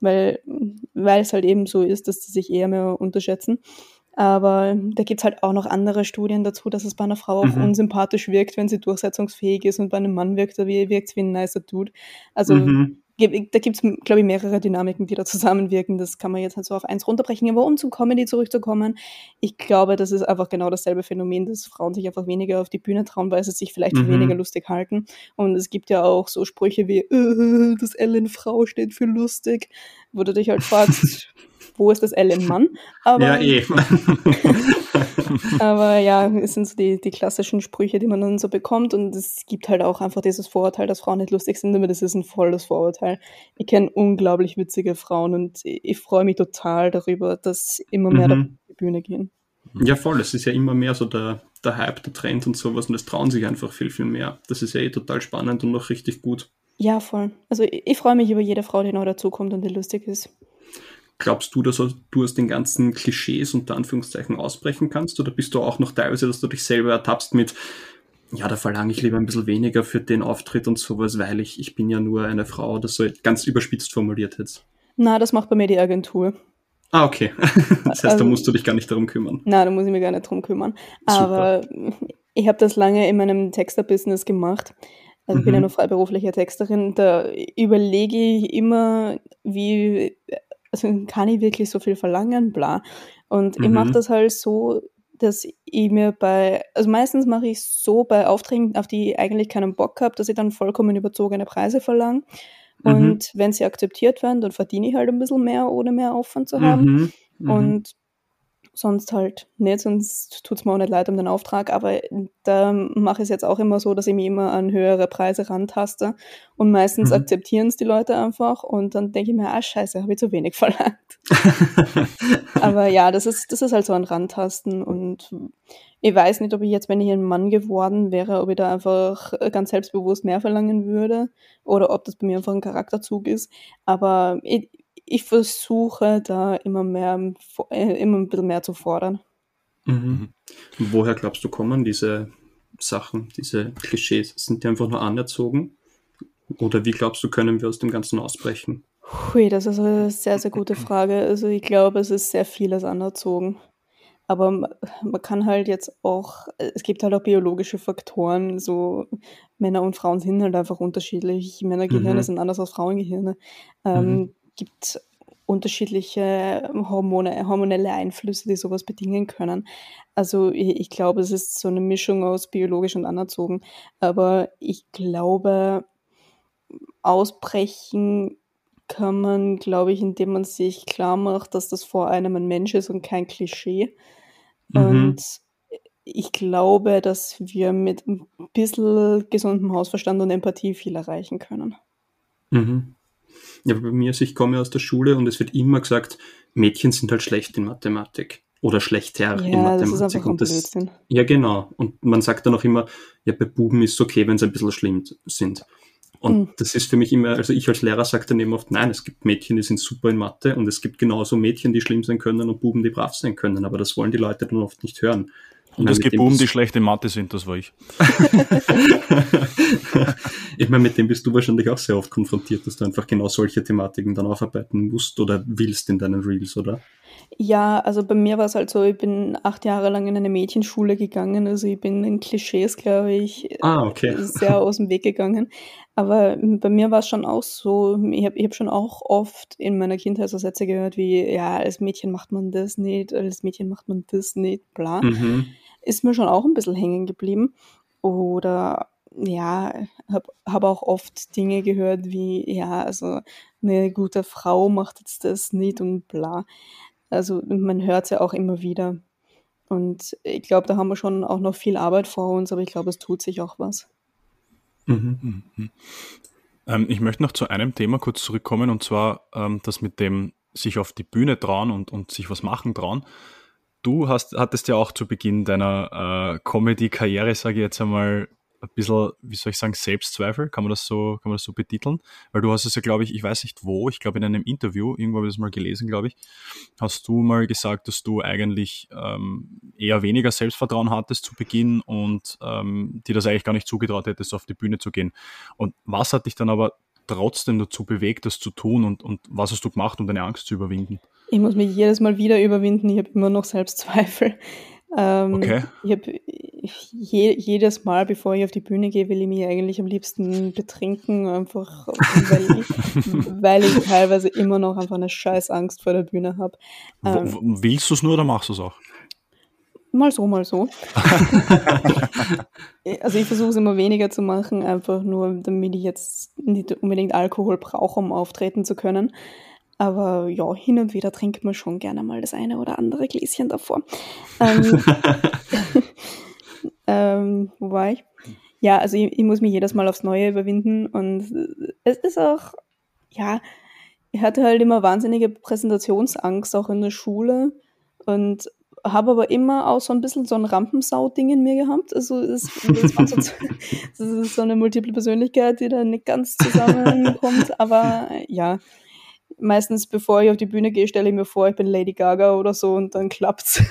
weil, weil es halt eben so ist, dass sie sich eher mehr unterschätzen. Aber da gibt es halt auch noch andere Studien dazu, dass es bei einer Frau auch mhm. unsympathisch wirkt, wenn sie durchsetzungsfähig ist und bei einem Mann wirkt, wirkt es wie ein nicer Dude. Also mhm da gibt es, glaube ich, mehrere Dynamiken, die da zusammenwirken. Das kann man jetzt halt so auf eins runterbrechen. Aber um zum Comedy zurückzukommen, ich glaube, das ist einfach genau dasselbe Phänomen, dass Frauen sich einfach weniger auf die Bühne trauen, weil sie sich vielleicht für mhm. weniger lustig halten. Und es gibt ja auch so Sprüche wie, äh, das Ellen Frau steht für lustig, wo du dich halt fragst, wo ist das Ellen Mann? Aber, ja, eh. Aber ja, es sind so die, die klassischen Sprüche, die man dann so bekommt. Und es gibt halt auch einfach dieses Vorurteil, dass Frauen nicht lustig sind, aber das ist ein volles Vorurteil. Ich kenne unglaublich witzige Frauen und ich freue mich total darüber, dass immer mehr mhm. auf die Bühne gehen. Ja, voll. Es ist ja immer mehr so der, der Hype, der Trend und sowas. Und es trauen sich einfach viel, viel mehr. Das ist ja eh total spannend und noch richtig gut. Ja, voll. Also ich, ich freue mich über jede Frau, die neu dazukommt und die lustig ist. Glaubst du, dass du aus den ganzen Klischees unter Anführungszeichen ausbrechen kannst? Oder bist du auch noch teilweise, dass du dich selber ertappst mit, ja, da verlange ich lieber ein bisschen weniger für den Auftritt und sowas, weil ich, ich bin ja nur eine Frau, das so ganz überspitzt formuliert jetzt. Na, das macht bei mir die Agentur. Ah, okay. Das heißt, da ähm, musst du dich gar nicht darum kümmern. Na, da muss ich mich gar nicht darum kümmern. Super. Aber ich habe das lange in meinem Texter-Business gemacht. Also ich bin ja mhm. noch freiberufliche Texterin. Da überlege ich immer, wie also kann ich wirklich so viel verlangen, bla. Und mhm. ich mache das halt so, dass ich mir bei, also meistens mache ich so bei Aufträgen, auf die ich eigentlich keinen Bock habe, dass ich dann vollkommen überzogene Preise verlange. Mhm. Und wenn sie akzeptiert werden, dann verdiene ich halt ein bisschen mehr, ohne mehr Aufwand zu haben. Mhm. mhm. Und sonst halt nicht, sonst tut es mir auch nicht leid um den Auftrag, aber da mache ich es jetzt auch immer so, dass ich mich immer an höhere Preise rantaste und meistens mhm. akzeptieren es die Leute einfach und dann denke ich mir, ah scheiße, habe ich zu wenig verlangt. aber ja, das ist, das ist halt so ein Rantasten und ich weiß nicht, ob ich jetzt, wenn ich ein Mann geworden wäre, ob ich da einfach ganz selbstbewusst mehr verlangen würde oder ob das bei mir einfach ein Charakterzug ist, aber ich, ich versuche da immer mehr, äh, immer ein bisschen mehr zu fordern. Mhm. Woher glaubst du kommen diese Sachen, diese Klischees? Sind die einfach nur anerzogen? Oder wie glaubst du, können wir aus dem Ganzen ausbrechen? Hui, das ist eine sehr, sehr gute Frage. Also ich glaube, es ist sehr vieles anerzogen. Aber man kann halt jetzt auch, es gibt halt auch biologische Faktoren, so Männer und Frauen sind halt einfach unterschiedlich. Männergehirne mhm. sind anders als Frauengehirne. Ähm, mhm gibt unterschiedliche Hormone, hormonelle Einflüsse, die sowas bedingen können. Also ich, ich, glaube, es ist so eine Mischung aus biologisch und anerzogen. Aber ich glaube, ausbrechen kann man, glaube ich, indem man sich klar macht, dass das vor einem ein Mensch ist und kein Klischee. Mhm. Und ich glaube, dass wir mit ein bisschen gesundem Hausverstand und Empathie viel erreichen können. Mhm. Ja, bei mir ist, ich komme aus der Schule und es wird immer gesagt, Mädchen sind halt schlecht in Mathematik oder schlechter ja, in Mathematik. Das ist einfach und das. Ja, genau. Und man sagt dann auch immer, ja, bei Buben ist es okay, wenn sie ein bisschen schlimm sind. Und mhm. das ist für mich immer, also ich als Lehrer sage dann eben oft, nein, es gibt Mädchen, die sind super in Mathe und es gibt genauso Mädchen, die schlimm sein können und Buben, die brav sein können. Aber das wollen die Leute dann oft nicht hören. Und es gibt Buben, die schlecht in Mathe sind, das war ich. ich meine, mit dem bist du wahrscheinlich auch sehr oft konfrontiert, dass du einfach genau solche Thematiken dann aufarbeiten musst oder willst in deinen Reels, oder? Ja, also bei mir war es halt so, ich bin acht Jahre lang in eine Mädchenschule gegangen, also ich bin in Klischees, glaube ich, ah, okay. sehr aus dem Weg gegangen. Aber bei mir war es schon auch so, ich habe ich hab schon auch oft in meiner Kindheit so Sätze gehört wie, ja, als Mädchen macht man das nicht, als Mädchen macht man das nicht, bla. Mhm. Ist mir schon auch ein bisschen hängen geblieben. Oder ja, habe hab auch oft Dinge gehört wie, ja, also eine gute Frau macht jetzt das nicht und bla. Also man hört es ja auch immer wieder. Und ich glaube, da haben wir schon auch noch viel Arbeit vor uns, aber ich glaube, es tut sich auch was. Mhm. Mhm. Ähm, ich möchte noch zu einem Thema kurz zurückkommen und zwar ähm, das mit dem sich auf die Bühne trauen und, und sich was machen trauen. Du hast, hattest ja auch zu Beginn deiner äh, Comedy-Karriere, sage ich jetzt einmal, ein bisschen, wie soll ich sagen, Selbstzweifel, kann man das so, kann man das so betiteln? Weil du hast es ja, glaube ich, ich weiß nicht wo, ich glaube in einem Interview, irgendwo habe ich das mal gelesen, glaube ich, hast du mal gesagt, dass du eigentlich ähm, eher weniger Selbstvertrauen hattest zu Beginn und ähm, dir das eigentlich gar nicht zugetraut hättest, auf die Bühne zu gehen. Und was hat dich dann aber trotzdem dazu bewegt, das zu tun und, und was hast du gemacht, um deine Angst zu überwinden? Ich muss mich jedes Mal wieder überwinden, ich habe immer noch Selbstzweifel. Ähm, okay. Ich habe je, jedes Mal, bevor ich auf die Bühne gehe, will ich mich eigentlich am liebsten betrinken, einfach weil ich, weil ich teilweise immer noch einfach eine scheiß Angst vor der Bühne habe. Ähm, willst du es nur oder machst du es auch? Mal so, mal so. also ich versuche es immer weniger zu machen, einfach nur, damit ich jetzt nicht unbedingt Alkohol brauche, um auftreten zu können. Aber ja, hin und wieder trinkt man schon gerne mal das eine oder andere Gläschen davor. Ähm, ähm, wo war ich? Ja, also ich, ich, muss mich jedes Mal aufs Neue überwinden und es ist auch, ja, ich hatte halt immer wahnsinnige Präsentationsangst, auch in der Schule und habe aber immer auch so ein bisschen so ein Rampensau-Ding in mir gehabt. Also es, es so, das ist so eine multiple Persönlichkeit, die da nicht ganz zusammenkommt, aber ja, meistens, bevor ich auf die Bühne gehe, stelle ich mir vor, ich bin Lady Gaga oder so und dann klappt's.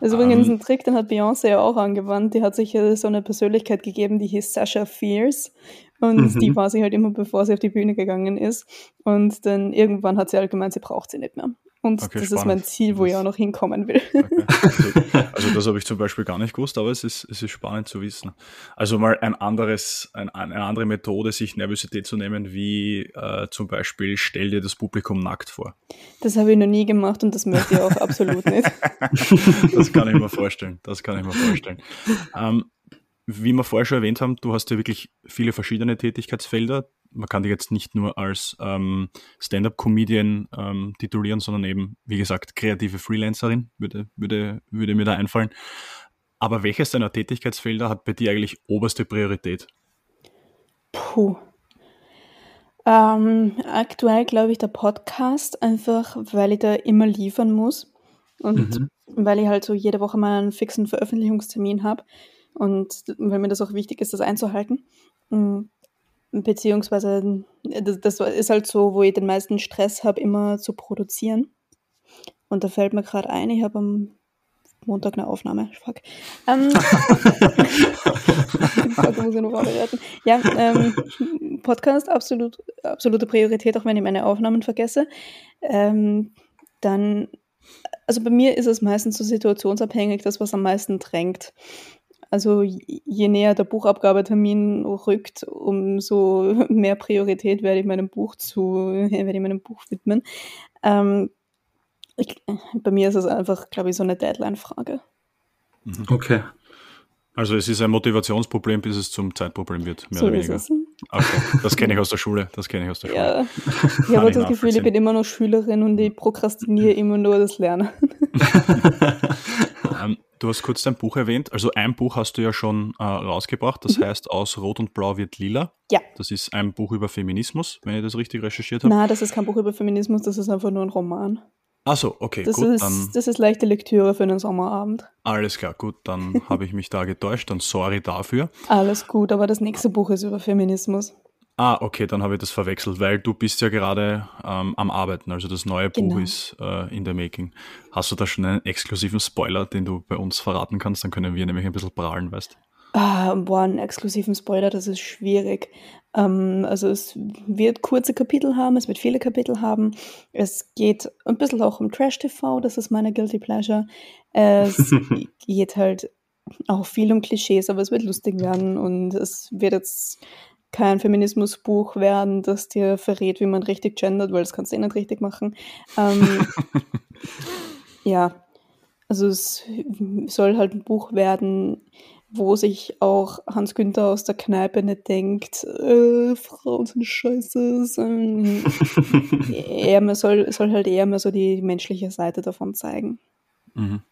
das ist übrigens um, ein Trick, den hat Beyoncé ja auch angewandt. Die hat sich ja so eine Persönlichkeit gegeben, die hieß Sasha Fierce. Und mhm. die war sie halt immer, bevor sie auf die Bühne gegangen ist. Und dann irgendwann hat sie halt gemeint, sie braucht sie nicht mehr. Und okay, das spannend. ist mein Ziel, wo das, ich auch noch hinkommen will. Okay. Also, also das habe ich zum Beispiel gar nicht gewusst, aber es ist, es ist spannend zu wissen. Also mal ein anderes, ein, eine andere Methode, sich Nervosität zu nehmen, wie äh, zum Beispiel stell dir das Publikum nackt vor. Das habe ich noch nie gemacht und das möchte ich auch absolut nicht. das kann ich mir vorstellen. Das kann ich mir vorstellen. Ähm, wie wir vorher schon erwähnt haben, du hast ja wirklich viele verschiedene Tätigkeitsfelder man kann dich jetzt nicht nur als ähm, Stand-up-Comedian ähm, titulieren, sondern eben, wie gesagt, kreative Freelancerin, würde, würde, würde mir da einfallen. Aber welches deiner Tätigkeitsfelder hat bei dir eigentlich oberste Priorität? Puh. Ähm, aktuell glaube ich der Podcast, einfach weil ich da immer liefern muss und mhm. weil ich halt so jede Woche mal einen fixen Veröffentlichungstermin habe und weil mir das auch wichtig ist, das einzuhalten. Mm, Beziehungsweise, das, das ist halt so, wo ich den meisten Stress habe, immer zu produzieren. Und da fällt mir gerade ein, ich habe am Montag eine Aufnahme. Fuck. Ähm, Fuck, muss ich noch vorbereiten. Ja, ähm, Podcast, absolut, absolute Priorität, auch wenn ich meine Aufnahmen vergesse. Ähm, dann, also bei mir ist es meistens so situationsabhängig, das, was am meisten drängt. Also je näher der Buchabgabetermin rückt, umso mehr Priorität werde ich meinem Buch zu, werde ich meinem Buch widmen. Ähm, ich, bei mir ist es einfach, glaube ich, so eine Deadline-Frage. Mhm. Okay. Also es ist ein Motivationsproblem, bis es zum Zeitproblem wird, mehr so oder weniger. Ist es. Okay, das kenne ich aus der Schule. Das kenne ich aus der Schule. Ja, ich habe das Gefühl, ich bin immer noch Schülerin und ich prokrastiniere immer nur das Lernen. Du hast kurz dein Buch erwähnt. Also ein Buch hast du ja schon äh, rausgebracht. Das mhm. heißt, aus Rot und Blau wird lila. Ja. Das ist ein Buch über Feminismus, wenn ich das richtig recherchiert habe. Nein, das ist kein Buch über Feminismus. Das ist einfach nur ein Roman. Achso, okay, das gut. Ist, dann, das ist leichte Lektüre für einen Sommerabend. Alles klar, gut, dann habe ich mich da getäuscht, dann sorry dafür. Alles gut, aber das nächste Buch ist über Feminismus. Ah, okay, dann habe ich das verwechselt, weil du bist ja gerade ähm, am Arbeiten, also das neue genau. Buch ist äh, in der Making. Hast du da schon einen exklusiven Spoiler, den du bei uns verraten kannst? Dann können wir nämlich ein bisschen prahlen, weißt Ah, boah, einen exklusiven Spoiler, das ist schwierig. Ähm, also es wird kurze Kapitel haben, es wird viele Kapitel haben. Es geht ein bisschen auch um Trash-TV, das ist meine Guilty Pleasure. Es geht halt auch viel um Klischees, aber es wird lustig werden und es wird jetzt kein Feminismusbuch werden, das dir verrät, wie man richtig gendert, weil das kannst du eh nicht richtig machen. Ähm, ja, also es soll halt ein Buch werden, wo sich auch Hans Günther aus der Kneipe nicht denkt, äh, Frauen sind scheiße. er man soll, soll halt eher mal so die menschliche Seite davon zeigen. Mhm.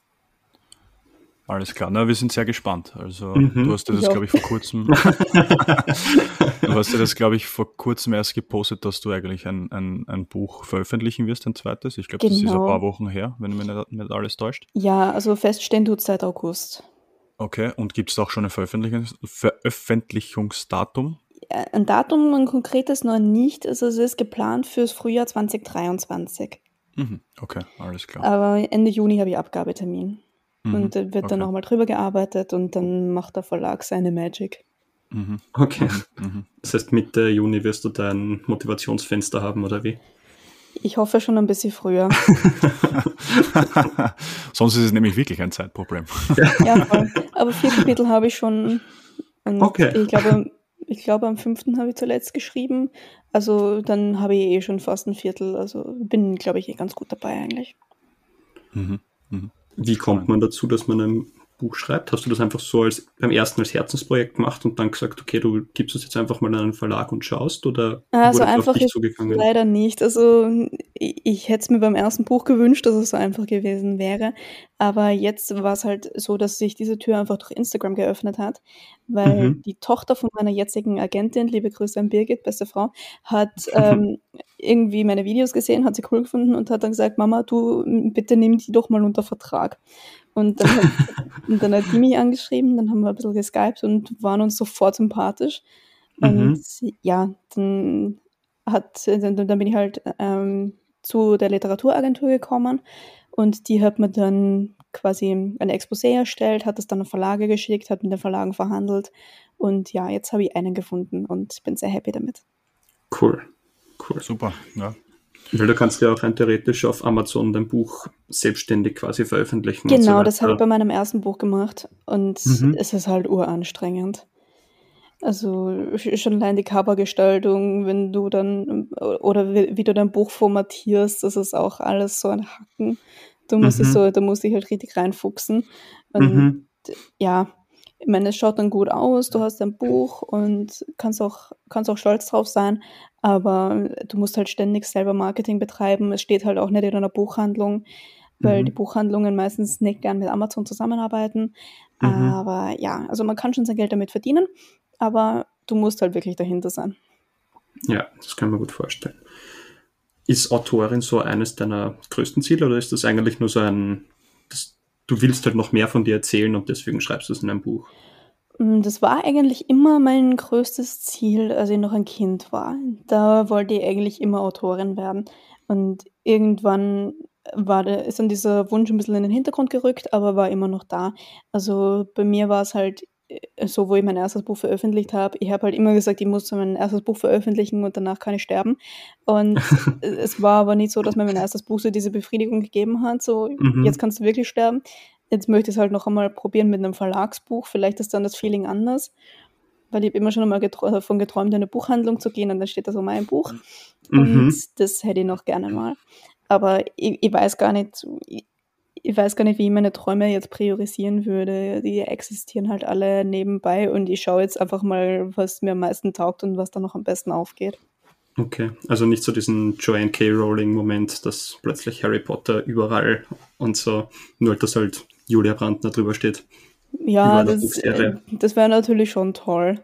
Alles klar, na, wir sind sehr gespannt. Also mhm. du hast dir das, glaube ich, vor kurzem du hast dir das, glaube ich, vor kurzem erst gepostet, dass du eigentlich ein, ein, ein Buch veröffentlichen wirst, ein zweites. Ich glaube, genau. das ist ein genau. paar Wochen her, wenn mich nicht, nicht alles täuscht. Ja, also feststehen tut seit August. Okay, und gibt es auch schon ein Veröffentlichungs Veröffentlichungsdatum? Ein Datum, ein konkretes noch nicht. Also es ist geplant fürs Frühjahr 2023. Mhm, okay, alles klar. Aber Ende Juni habe ich Abgabetermin. Mhm, und wird okay. dann nochmal drüber gearbeitet und dann macht der Verlag seine Magic. Mhm. Okay. Mhm. Das heißt, Mitte Juni wirst du dein Motivationsfenster haben, oder wie? Ich hoffe schon ein bisschen früher. Sonst ist es nämlich wirklich ein Zeitproblem. ja, voll. Aber vier Kapitel habe ich schon. okay. Ich glaube, ich glaube, am fünften habe ich zuletzt geschrieben. Also dann habe ich eh schon fast ein Viertel. Also bin, glaube ich, eh ganz gut dabei eigentlich. Mhm. Mhm. Wie kommt man dazu, dass man ein Buch schreibt? Hast du das einfach so als beim ersten als Herzensprojekt gemacht und dann gesagt, okay, du gibst es jetzt einfach mal an einen Verlag und schaust oder also einfach ist leider nicht. Also ich, ich hätte es mir beim ersten Buch gewünscht, dass es so einfach gewesen wäre, aber jetzt war es halt so, dass sich diese Tür einfach durch Instagram geöffnet hat, weil mhm. die Tochter von meiner jetzigen Agentin, liebe Grüße an Birgit, beste Frau, hat ähm, irgendwie meine Videos gesehen, hat sie cool gefunden und hat dann gesagt, Mama, du bitte nimm die doch mal unter Vertrag. Und dann, hat, und dann hat die mich angeschrieben, dann haben wir ein bisschen geskypt und waren uns sofort sympathisch. Und mhm. ja, dann hat, dann, dann bin ich halt ähm, zu der Literaturagentur gekommen und die hat mir dann quasi ein Exposé erstellt, hat es dann an Verlage geschickt, hat mit den Verlagen verhandelt und ja, jetzt habe ich einen gefunden und bin sehr happy damit. Cool, cool. Super, ja. Weil du kannst ja auch rein theoretisch auf Amazon dein Buch selbstständig quasi veröffentlichen. Genau, so das habe ich bei meinem ersten Buch gemacht und mhm. es ist halt uranstrengend. Also schon allein die Covergestaltung, wenn du dann, oder wie, wie, du dein Buch formatierst, das ist auch alles so ein Hacken. Du musst mhm. dich so, da musst dich halt richtig reinfuchsen. Und mhm. ja, ich meine, es schaut dann gut aus, du hast ein Buch und kannst auch, kannst auch stolz drauf sein, aber du musst halt ständig selber Marketing betreiben. Es steht halt auch nicht in einer Buchhandlung, weil mhm. die Buchhandlungen meistens nicht gern mit Amazon zusammenarbeiten. Mhm. Aber ja, also man kann schon sein Geld damit verdienen, aber du musst halt wirklich dahinter sein. Ja, das kann man gut vorstellen. Ist Autorin so eines deiner größten Ziele oder ist das eigentlich nur so ein du willst halt noch mehr von dir erzählen und deswegen schreibst du es in einem Buch? Mm, das war eigentlich immer mein größtes Ziel, als ich noch ein Kind war. Da wollte ich eigentlich immer Autorin werden. Und irgendwann war der, ist dann dieser Wunsch ein bisschen in den Hintergrund gerückt, aber war immer noch da. Also bei mir war es halt so, wo ich mein erstes Buch veröffentlicht habe, ich habe halt immer gesagt, ich muss mein erstes Buch veröffentlichen und danach kann ich sterben. Und es war aber nicht so, dass mir mein erstes Buch so diese Befriedigung gegeben hat, so mhm. jetzt kannst du wirklich sterben. Jetzt möchte ich es halt noch einmal probieren mit einem Verlagsbuch. Vielleicht ist dann das Feeling anders, weil ich habe immer schon einmal davon geträumt, in eine Buchhandlung zu gehen und dann steht da so mein Buch. Mhm. Und das hätte ich noch gerne mal. Aber ich, ich weiß gar nicht, ich, ich weiß gar nicht, wie ich meine Träume jetzt priorisieren würde. Die existieren halt alle nebenbei und ich schaue jetzt einfach mal, was mir am meisten taugt und was dann noch am besten aufgeht. Okay, also nicht so diesen Joanne K. Rowling-Moment, dass plötzlich Harry Potter überall und so, nur dass halt Julia Brandner drüber steht. Ja, das, das wäre natürlich schon toll.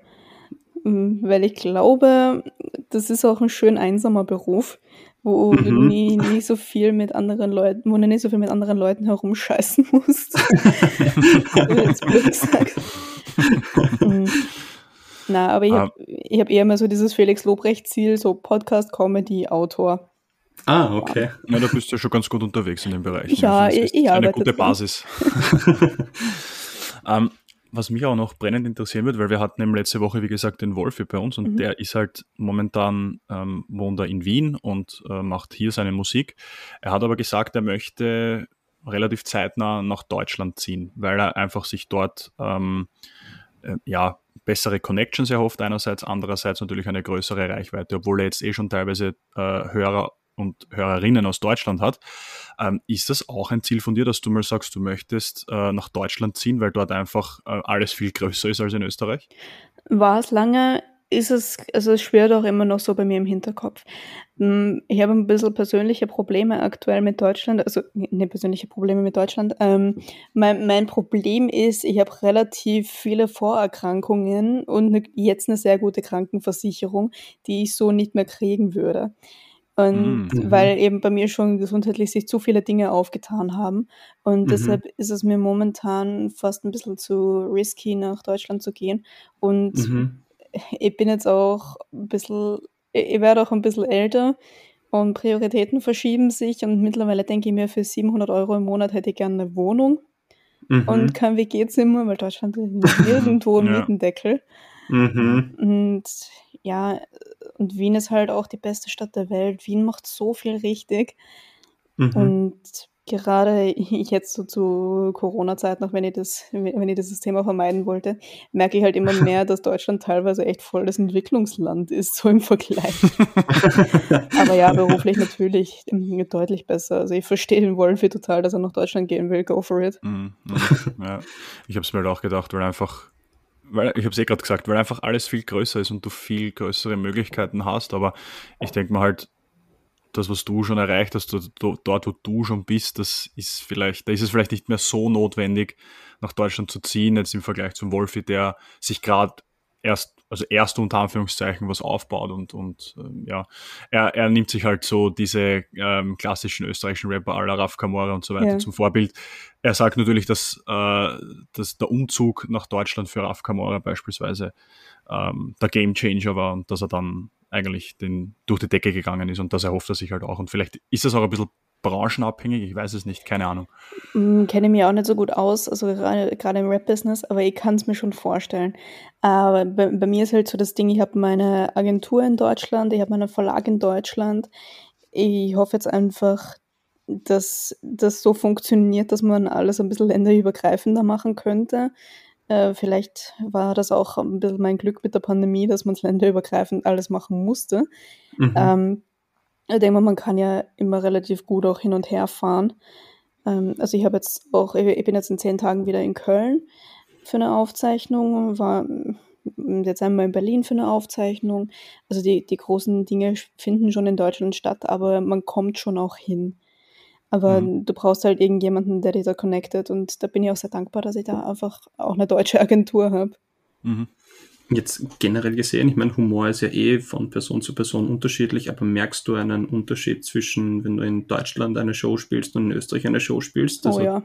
Mm, weil ich glaube, das ist auch ein schön einsamer Beruf, wo mhm. du nie, nie so viel mit anderen Leuten, wo du nicht so viel mit anderen Leuten herumscheißen musst. jetzt blöd gesagt. Mhm. Na, aber ich habe ah. hab eher immer so dieses Felix Lobrecht-Ziel, so Podcast, Comedy, Autor. Ah, okay. Ja, da bist du ja schon ganz gut unterwegs in dem Bereich. Ja, also ich, ich Eine gute Basis. ähm, was mich auch noch brennend interessieren wird, weil wir hatten eben letzte Woche, wie gesagt, den Wolfi bei uns und mhm. der ist halt momentan, ähm, wohnt er in Wien und äh, macht hier seine Musik. Er hat aber gesagt, er möchte relativ zeitnah nach Deutschland ziehen, weil er einfach sich dort ähm, äh, ja, bessere Connections erhofft einerseits, andererseits natürlich eine größere Reichweite, obwohl er jetzt eh schon teilweise äh, Hörer und Hörerinnen aus Deutschland hat. Ähm, ist das auch ein Ziel von dir, dass du mal sagst, du möchtest äh, nach Deutschland ziehen, weil dort einfach äh, alles viel größer ist als in Österreich? War es lange ist es, also es schwirrt auch immer noch so bei mir im Hinterkopf. Hm, ich habe ein bisschen persönliche Probleme aktuell mit Deutschland, also ne, persönliche Probleme mit Deutschland. Ähm, mein, mein Problem ist, ich habe relativ viele Vorerkrankungen und ne, jetzt eine sehr gute Krankenversicherung, die ich so nicht mehr kriegen würde. Und mhm. weil eben bei mir schon gesundheitlich sich zu viele Dinge aufgetan haben. Und mhm. deshalb ist es mir momentan fast ein bisschen zu risky, nach Deutschland zu gehen. Und mhm ich bin jetzt auch ein bisschen, ich werde auch ein bisschen älter und Prioritäten verschieben sich und mittlerweile denke ich mir, für 700 Euro im Monat hätte ich gerne eine Wohnung mhm. und kein WG-Zimmer, weil Deutschland ist nirgendwo ein ja. Mietendeckel. Mhm. Und ja, und Wien ist halt auch die beste Stadt der Welt. Wien macht so viel richtig. Mhm. Und gerade jetzt so zu Corona-Zeit, noch wenn ich das, wenn ich dieses Thema vermeiden wollte, merke ich halt immer mehr, dass Deutschland teilweise echt voll das Entwicklungsland ist, so im Vergleich. Aber ja, beruflich natürlich deutlich besser. Also ich verstehe den Wolfi total, dass er nach Deutschland gehen will. Go for it. Mm, ja. Ich habe es mir halt auch gedacht, weil einfach weil ich habe es eh gerade gesagt, weil einfach alles viel größer ist und du viel größere Möglichkeiten hast. Aber ich denke mal halt, das, was du schon erreicht hast, dort, wo du schon bist, das ist vielleicht, da ist es vielleicht nicht mehr so notwendig, nach Deutschland zu ziehen, jetzt im Vergleich zum Wolfi, der sich gerade erst, also erst unter Anführungszeichen was aufbaut und, und ähm, ja, er, er nimmt sich halt so diese ähm, klassischen österreichischen Rapper aller Raf Kamora und so weiter ja. zum Vorbild. Er sagt natürlich, dass, äh, dass der Umzug nach Deutschland für Raf Kamora beispielsweise ähm, der Game Changer war und dass er dann eigentlich den, durch die Decke gegangen ist und das erhofft er sich halt auch. Und vielleicht ist das auch ein bisschen branchenabhängig, ich weiß es nicht, keine Ahnung. Mm, kenne mich auch nicht so gut aus, also gerade, gerade im Rap-Business, aber ich kann es mir schon vorstellen. Aber bei, bei, mir ist halt so das Ding, ich habe meine Agentur in Deutschland, ich habe meinen Verlag in Deutschland. Ich hoffe jetzt einfach, dass das so funktioniert, dass man alles ein bisschen länderübergreifender machen könnte. Äh, vielleicht war das auch ein bisschen mein Glück mit der Pandemie, dass man es länderübergreifend alles machen musste. Mhm. Ähm, ich denke mal, man kann ja immer relativ gut auch hin und her fahren. Ähm, also ich habe jetzt auch, ich bin jetzt in zehn Tagen wieder in Köln für eine Aufzeichnung, war jetzt einmal in Berlin für eine Aufzeichnung. Also die, die großen Dinge finden schon in Deutschland statt, aber man kommt schon auch hin. Aber mhm. du brauchst halt irgendjemanden, der dich da connectet. Und da bin ich auch sehr dankbar, dass ich da einfach auch eine deutsche Agentur habe. Mhm. Jetzt generell gesehen, ich meine, Humor ist ja eh von Person zu Person unterschiedlich, aber merkst du einen Unterschied zwischen, wenn du in Deutschland eine Show spielst und in Österreich eine Show spielst? Oh also, oh ja.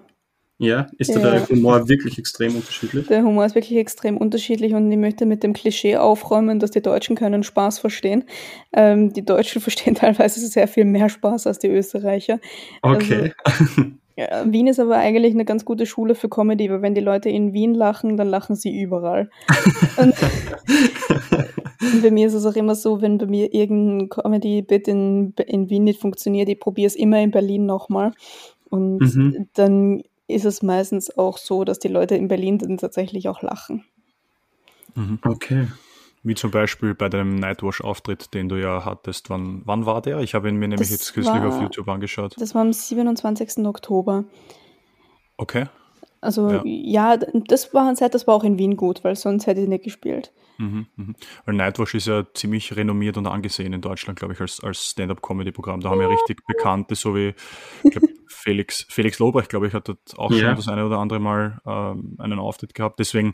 Ja, ist ja. der Humor wirklich extrem unterschiedlich? Der Humor ist wirklich extrem unterschiedlich und ich möchte mit dem Klischee aufräumen, dass die Deutschen keinen Spaß verstehen. Ähm, die Deutschen verstehen teilweise sehr viel mehr Spaß als die Österreicher. Okay. Also, ja, Wien ist aber eigentlich eine ganz gute Schule für Comedy, weil wenn die Leute in Wien lachen, dann lachen sie überall. und, und bei mir ist es auch immer so, wenn bei mir irgendein Comedy-Bit in, in Wien nicht funktioniert, ich probiere es immer in Berlin nochmal. Und mhm. dann ist es meistens auch so, dass die Leute in Berlin dann tatsächlich auch lachen. Mhm. Okay. Wie zum Beispiel bei deinem Nightwash-Auftritt, den du ja hattest. Wann, wann war der? Ich habe ihn mir nämlich das jetzt kürzlich auf YouTube angeschaut. Das war am 27. Oktober. Okay. Also ja. ja, das war ein Set, das war auch in Wien gut, weil sonst hätte ich nicht gespielt. Mhm, mhm. Weil Nightwash ist ja ziemlich renommiert und angesehen in Deutschland, glaube ich, als, als Stand-up-Comedy-Programm. Da haben ja richtig Bekannte, so wie glaub, Felix, Felix Lobrecht, glaube ich, hat dort auch ja. schon das eine oder andere Mal ähm, einen Auftritt gehabt. Deswegen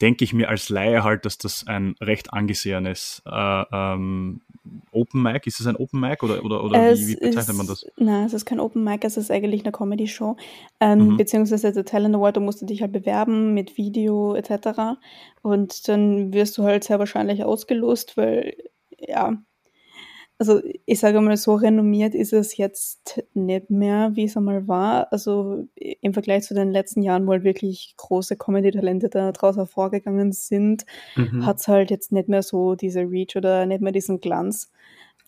denke ich mir als Laie halt, dass das ein recht angesehenes äh, ähm, Open Mic, ist es ein Open Mic oder, oder, oder wie, wie, bezeichnet ist, man das? Nein, es ist kein Open Mic, es ist eigentlich eine Comedy-Show. Ähm, mhm. Beziehungsweise der Talent Award, da musst du dich halt bewerben mit Video etc. Und dann wirst du halt sehr wahrscheinlich ausgelost, weil ja, also ich sage mal, so renommiert ist es jetzt nicht mehr, wie es einmal war. Also im Vergleich zu den letzten Jahren, wo halt wirklich große Comedy-Talente da draußen hervorgegangen sind, mhm. hat es halt jetzt nicht mehr so diese Reach oder nicht mehr diesen Glanz.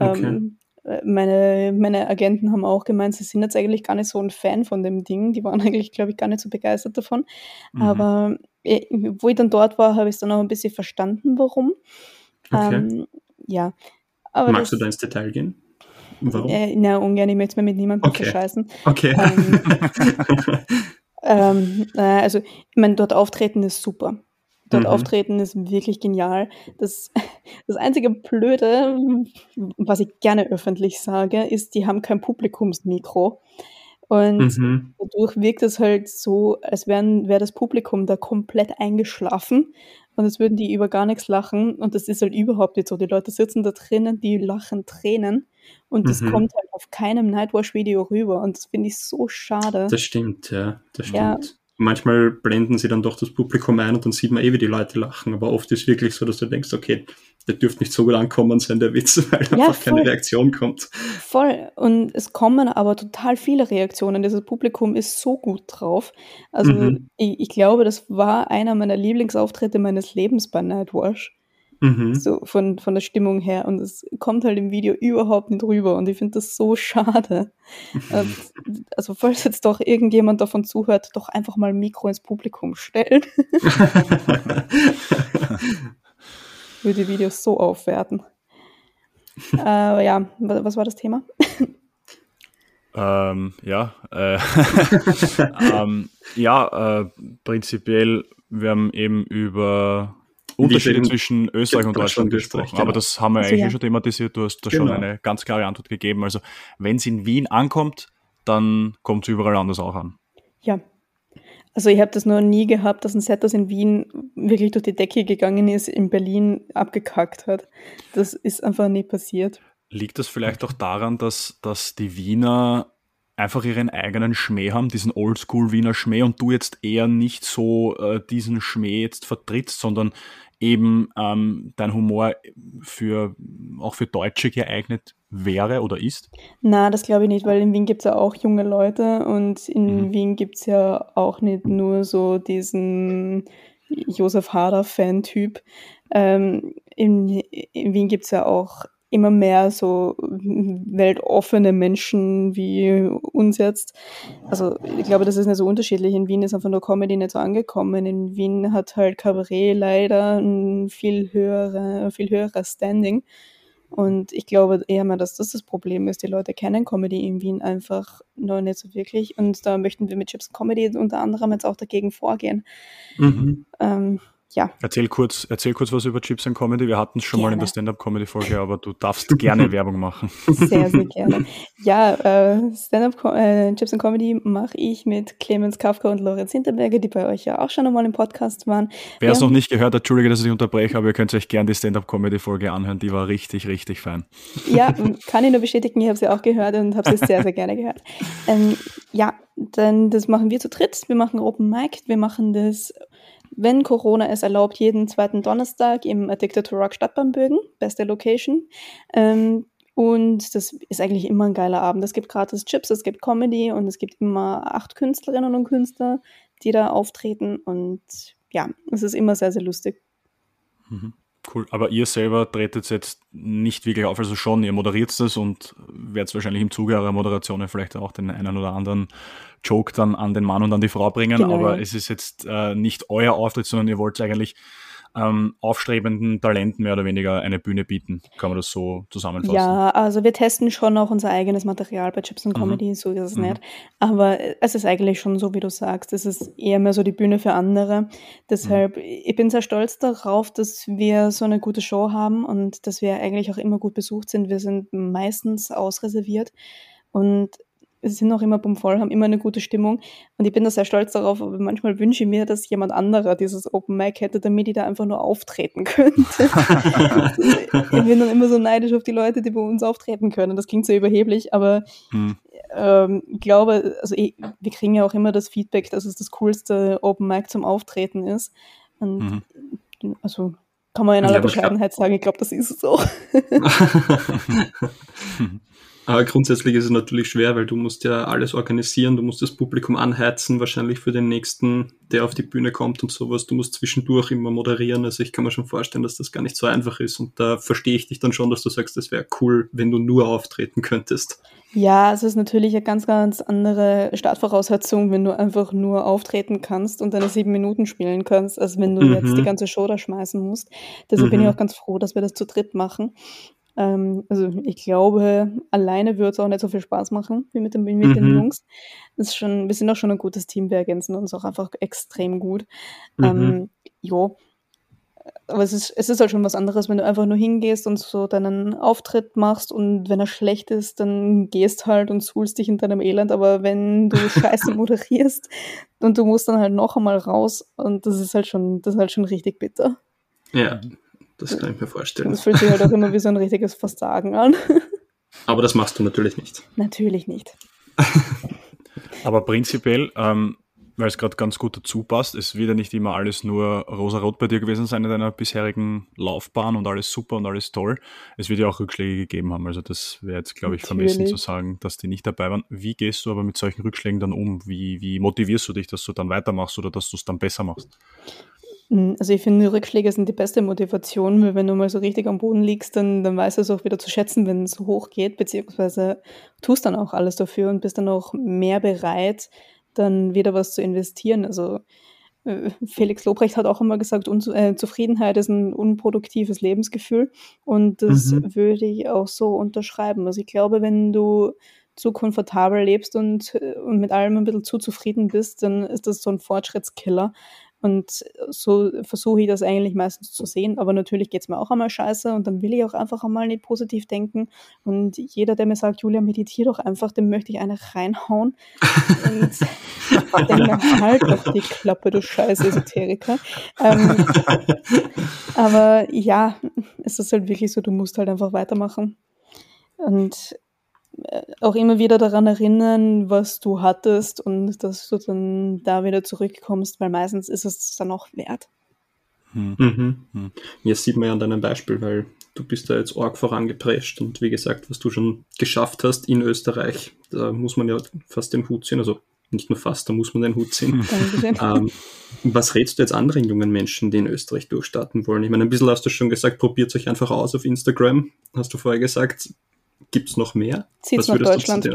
Okay. Ähm, meine, meine Agenten haben auch gemeint, sie sind jetzt eigentlich gar nicht so ein Fan von dem Ding. Die waren eigentlich, glaube ich, gar nicht so begeistert davon. Mhm. Aber äh, wo ich dann dort war, habe ich es dann auch ein bisschen verstanden, warum. Okay. Ähm, ja, aber Magst das, du da ins Detail gehen? Warum? Äh, na, ungern, ich möchte mir mit niemandem okay. verscheißen. Okay. Ähm, ähm, äh, also, ich meine, dort auftreten ist super. Dort mhm. auftreten ist wirklich genial. Das, das einzige Blöde, was ich gerne öffentlich sage, ist, die haben kein Publikumsmikro. Und mhm. dadurch wirkt es halt so, als wäre wär das Publikum da komplett eingeschlafen und es würden die über gar nichts lachen und das ist halt überhaupt nicht so. Die Leute sitzen da drinnen, die lachen Tränen und das mhm. kommt halt auf keinem Nightwash-Video rüber und das finde ich so schade. Das stimmt, ja, das stimmt. Ja. Manchmal blenden sie dann doch das Publikum ein und dann sieht man eh, wie die Leute lachen, aber oft ist es wirklich so, dass du denkst, okay, der dürfte nicht so gut ankommen sein, der Witz, weil ja, einfach voll. keine Reaktion kommt. Voll. Und es kommen aber total viele Reaktionen. Dieses Publikum ist so gut drauf. Also mhm. ich, ich, glaube, das war einer meiner Lieblingsauftritte meines Lebens bei Nightwash. Mhm. So von, von der Stimmung her. Und es kommt halt im Video überhaupt nicht rüber. Und ich finde das so schade. also, falls jetzt doch irgendjemand davon zuhört, doch einfach mal ein Mikro ins Publikum stellen. würde die Videos so aufwerten. äh, ja, was war das Thema? ähm, ja, äh, ähm, ja, äh, prinzipiell, wir haben eben über Unterschiede zwischen Österreich und Deutschland, gesprochen, genau. aber das haben wir also, eigentlich ja. schon thematisiert. Du hast da genau. schon eine ganz klare Antwort gegeben. Also, wenn es in Wien ankommt, dann kommt es überall anders auch an. Ja, also ich habe das noch nie gehabt, dass ein Set, das in Wien wirklich durch die Decke gegangen ist, in Berlin abgekackt hat. Das ist einfach nie passiert. Liegt das vielleicht auch daran, dass, dass die Wiener einfach ihren eigenen Schmäh haben, diesen Oldschool-Wiener Schmäh und du jetzt eher nicht so äh, diesen Schmäh jetzt vertrittst, sondern eben ähm, dein Humor für auch für Deutsche geeignet wäre oder ist? Na, das glaube ich nicht, weil in Wien gibt es ja auch junge Leute und in mhm. Wien gibt es ja auch nicht nur so diesen Josef Hader-Fan-Typ. Ähm, in, in Wien gibt es ja auch immer mehr so weltoffene Menschen wie uns jetzt. Also ich glaube, das ist nicht so unterschiedlich. In Wien ist einfach nur Comedy nicht so angekommen. In Wien hat halt Cabaret leider ein viel höhere, viel höheres Standing. Und ich glaube eher mal, dass das das Problem ist. Die Leute kennen Comedy in Wien einfach noch nicht so wirklich. Und da möchten wir mit Chips Comedy unter anderem jetzt auch dagegen vorgehen. Mhm. Ähm, ja. Erzähl kurz, erzähl kurz was über Chips and Comedy. Wir hatten es schon gerne. mal in der Stand-Up-Comedy-Folge, aber du darfst gerne Werbung machen. Sehr, sehr gerne. Ja, äh, Stand-Up äh, Chips and Comedy mache ich mit Clemens Kafka und Lorenz Hinterberger, die bei euch ja auch schon einmal im Podcast waren. Wer es noch nicht gehört hat, entschuldige, dass ich unterbreche, aber ihr könnt euch gerne die Stand-Up-Comedy-Folge anhören. Die war richtig, richtig fein. Ja, kann ich nur bestätigen. Ich habe sie auch gehört und habe sie sehr, sehr gerne gehört. Ähm, ja, dann das machen wir zu dritt. Wir machen Open Mic. Wir machen das wenn Corona es erlaubt, jeden zweiten Donnerstag im Addicted to Rock Stadtbahnbögen, beste Location. Ähm, und das ist eigentlich immer ein geiler Abend. Es gibt gratis Chips, es gibt Comedy und es gibt immer acht Künstlerinnen und Künstler, die da auftreten. Und ja, es ist immer sehr, sehr lustig. Mhm. Cool. Aber ihr selber tretet jetzt nicht wirklich auf, also schon, ihr moderiert das und werdet wahrscheinlich im Zuge eurer Moderationen vielleicht auch den einen oder anderen Joke dann an den Mann und an die Frau bringen. Genau. Aber es ist jetzt äh, nicht euer Auftritt, sondern ihr wollt eigentlich ähm, aufstrebenden Talenten mehr oder weniger eine Bühne bieten. Kann man das so zusammenfassen? Ja, also wir testen schon auch unser eigenes Material bei Chips and mhm. Comedy, mhm. so ist es mhm. nicht. Aber es ist eigentlich schon so, wie du sagst. Es ist eher mehr so die Bühne für andere. Deshalb, mhm. ich bin sehr stolz darauf, dass wir so eine gute Show haben und dass wir eigentlich auch immer gut besucht sind. Wir sind meistens ausreserviert. Und es sind auch immer bummvoll, haben immer eine gute Stimmung. Und ich bin da sehr stolz darauf, aber manchmal wünsche ich mir, dass jemand anderer dieses Open Mic hätte, damit ich da einfach nur auftreten könnte. ich bin dann immer so neidisch auf die Leute, die bei uns auftreten können. Das klingt so überheblich, aber hm. ähm, ich glaube, also ich, wir kriegen ja auch immer das Feedback, dass es das coolste Open Mic zum Auftreten ist. Und mhm. also kann man in aller Bescheidenheit sagen, ich glaube, das ist es auch. Aber grundsätzlich ist es natürlich schwer, weil du musst ja alles organisieren, du musst das Publikum anheizen, wahrscheinlich für den nächsten, der auf die Bühne kommt und sowas. Du musst zwischendurch immer moderieren. Also ich kann mir schon vorstellen, dass das gar nicht so einfach ist. Und da verstehe ich dich dann schon, dass du sagst, es wäre cool, wenn du nur auftreten könntest. Ja, es ist natürlich eine ganz, ganz andere Startvoraussetzung, wenn du einfach nur auftreten kannst und deine sieben Minuten spielen kannst, als wenn du mhm. jetzt die ganze Show da schmeißen musst. Deshalb mhm. bin ich mhm. auch ganz froh, dass wir das zu dritt machen. Ähm, also ich glaube, alleine würde es auch nicht so viel Spaß machen wie mit, dem, mit mhm. den Jungs. Das ist schon, wir sind auch schon ein gutes Team, wir ergänzen uns auch einfach extrem gut. Mhm. Ähm, jo. Aber es ist, es ist halt schon was anderes, wenn du einfach nur hingehst und so deinen Auftritt machst und wenn er schlecht ist, dann gehst halt und suhlst dich in deinem Elend. Aber wenn du Scheiße moderierst und du musst dann halt noch einmal raus und das ist halt schon, das ist halt schon richtig bitter. Ja, das kann ich mir vorstellen. Das fühlt sich halt auch immer wie so ein richtiges Versagen an. Aber das machst du natürlich nicht. Natürlich nicht. Aber prinzipiell, ähm, weil es gerade ganz gut dazu passt, es wird ja nicht immer alles nur rosa-rot bei dir gewesen sein in deiner bisherigen Laufbahn und alles super und alles toll. Es wird ja auch Rückschläge gegeben haben. Also das wäre jetzt, glaube ich, vermessen zu sagen, dass die nicht dabei waren. Wie gehst du aber mit solchen Rückschlägen dann um? Wie, wie motivierst du dich, dass du dann weitermachst oder dass du es dann besser machst? Hm, also ich finde, Rückschläge sind die beste Motivation, weil wenn du mal so richtig am Boden liegst, dann, dann weißt du es auch wieder zu schätzen, wenn es so hoch geht, beziehungsweise tust dann auch alles dafür und bist dann auch mehr bereit, dann wieder was zu investieren. Also äh, Felix Lobrecht hat auch immer gesagt, Unzu äh, Zufriedenheit ist ein unproduktives Lebensgefühl und das mhm. würde ich auch so unterschreiben. Also ich glaube, wenn du zu komfortabel lebst und, äh, und mit allem ein bisschen zu zufrieden bist, dann ist das so ein Fortschrittskiller. Und so versuche ich das eigentlich meistens zu sehen. Aber natürlich geht es mir auch einmal scheiße und dann will ich auch einfach einmal nicht positiv denken. Und jeder, der mir sagt, Julia, meditiere doch einfach, dem möchte ich eine reinhauen. und denke mir, halt doch die Klappe, du scheiß Esoteriker. Ähm, aber ja, es ist halt wirklich so, du musst halt einfach weitermachen. Und auch immer wieder daran erinnern, was du hattest und dass du dann da wieder zurückkommst, weil meistens ist es dann auch wert. Hm. Mhm. Mhm. Ja, sieht man ja an deinem Beispiel, weil du bist da jetzt arg vorangeprescht und wie gesagt, was du schon geschafft hast in Österreich, da muss man ja fast den Hut ziehen, also nicht nur fast, da muss man den Hut ziehen. ähm, was rätst du jetzt anderen jungen Menschen, die in Österreich durchstarten wollen? Ich meine, ein bisschen hast du schon gesagt, probiert euch einfach aus auf Instagram, hast du vorher gesagt. Gibt es noch mehr? Zieht's nach Deutschland.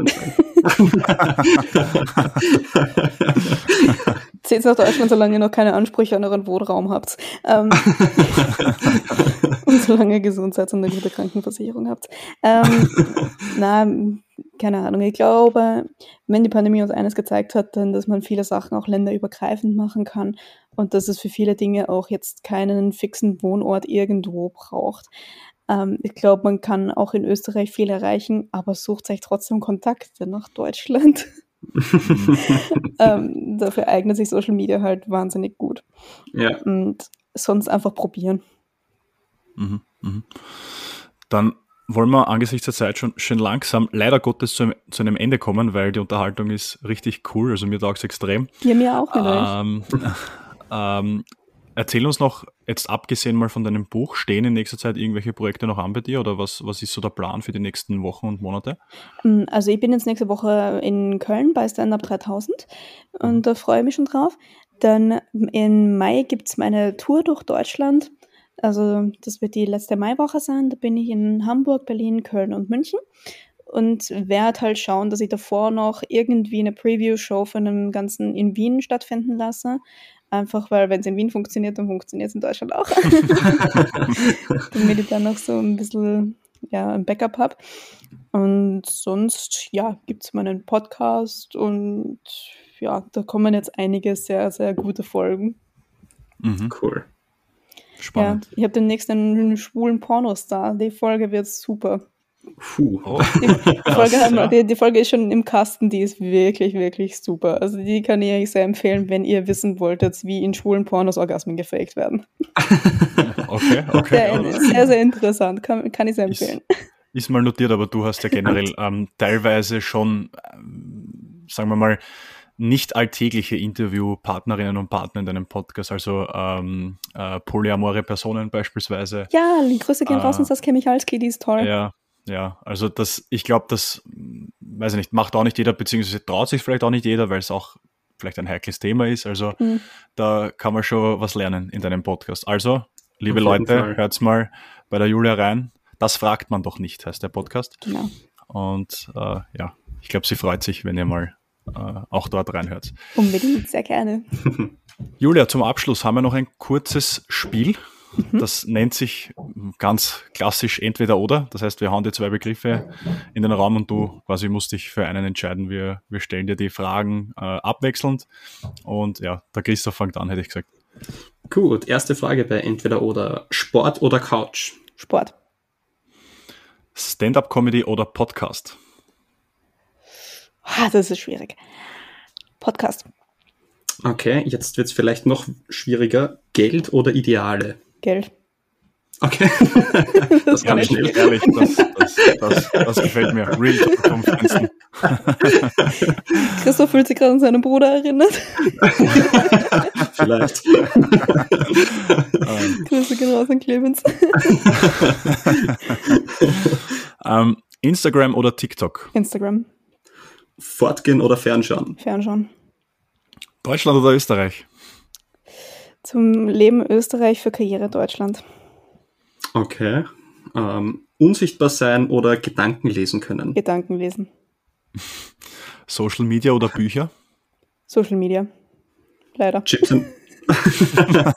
Zieht's nach Deutschland, solange ihr noch keine Ansprüche an euren Wohnraum habt. Ähm, und solange ihr gesund seid und eine gute Krankenversicherung habt. Ähm, na, keine Ahnung. Ich glaube, wenn die Pandemie uns eines gezeigt hat, dann, dass man viele Sachen auch länderübergreifend machen kann und dass es für viele Dinge auch jetzt keinen fixen Wohnort irgendwo braucht. Ähm, ich glaube, man kann auch in Österreich viel erreichen, aber sucht sich trotzdem Kontakte nach Deutschland. ähm, dafür eignet sich Social Media halt wahnsinnig gut. Ja. Und sonst einfach probieren. Mhm, mh. Dann wollen wir angesichts der Zeit schon schön langsam, leider Gottes, zu, zu, einem Ende kommen, weil die Unterhaltung ist richtig cool. Also mir taugt es extrem. Ja, mir auch. Ähm, ähm, Erzähl uns noch, jetzt abgesehen mal von deinem Buch, stehen in nächster Zeit irgendwelche Projekte noch an bei dir oder was, was ist so der Plan für die nächsten Wochen und Monate? Ähm, also ich bin jetzt nächste Woche in Köln bei Stand Up 3000 und mhm. da freue ich mich schon drauf. Dann im Mai gibt es meine Tour durch Deutschland. Also das wird die letzte Maiwoche sein. Da bin ich in Hamburg, Berlin, Köln und München. Und werde halt schauen, dass ich davor noch irgendwie eine Preview-Show von einem Ganzen in Wien stattfinden lasse. Einfach weil, wenn es in Wien funktioniert, dann funktioniert es in Deutschland auch. Damit ich dann noch so ein bisschen ja, ein Backup habe. Und sonst, ja, gibt es meinen Podcast und ja, da kommen jetzt einige sehr, sehr gute Folgen. Mhm. Cool. Spannend. Ja, ich habe demnächst einen schwulen Pornostar. Die Folge wird super. Puh. Oh. Die, Folge haben, die, die, Folge ist schon im Kasten, die ist wirklich, wirklich super. Also die kann ich euch sehr empfehlen, wenn ihr wissen wolltet, wie in schwulen Pornos Orgasmen gefaked werden. Okay, okay. Sehr, sehr, sehr interessant, kann, kann ich sehr empfehlen. Ist, ist mal notiert, aber du hast ja generell ähm, teilweise schon, ähm, sagen wir mal, nicht alltägliche Interviewpartnerinnen und Partner in deinem Podcast, also ähm, äh, polyamore Personen beispielsweise. Ja, die Grüße gehen äh, raus an Saskia Michalski, die ist toll. Ja, ja, also das, ich glaube, das, weiß ich nicht, macht auch nicht jeder, beziehungsweise traut sich vielleicht auch nicht jeder, weil es auch vielleicht ein heikles Thema ist. Also mhm. da kann man schon was lernen in deinem Podcast. Also, liebe Leute, hört's mal bei der Julia rein. Das fragt man doch nicht, heißt der Podcast. Genau. Und äh, ja, ich glaube, sie freut sich, wenn ihr mal äh, auch dort reinhört. Unbedingt, sehr gerne. Julia, zum Abschluss haben wir noch ein kurzes Spiel. Mhm. Das nennt sich ganz klassisch entweder oder. Das heißt, wir hauen dir zwei Begriffe in den Raum und du quasi musst dich für einen entscheiden. Wir, wir stellen dir die Fragen äh, abwechselnd. Und ja, der Christoph fängt an, hätte ich gesagt. Gut, erste Frage bei entweder oder. Sport oder Couch? Sport. Stand-up-Comedy oder Podcast? Ah, das ist schwierig. Podcast. Okay, jetzt wird es vielleicht noch schwieriger. Geld oder Ideale? Geld. Okay. das kann ich schnell. Ehrlich, das, das, das, das, gefällt mir. Real vom. Christoph fühlt sich gerade an seinen Bruder erinnert. Vielleicht. Grüße gehen raus an Clemens. um, ähm, Instagram oder TikTok? Instagram. Fortgehen oder Fernschauen? Fernschauen. Deutschland oder Österreich? Zum Leben Österreich für Karriere Deutschland. Okay. Ähm, unsichtbar sein oder Gedanken lesen können? Gedanken lesen. Social Media oder Bücher? Social Media. Leider. Chips and,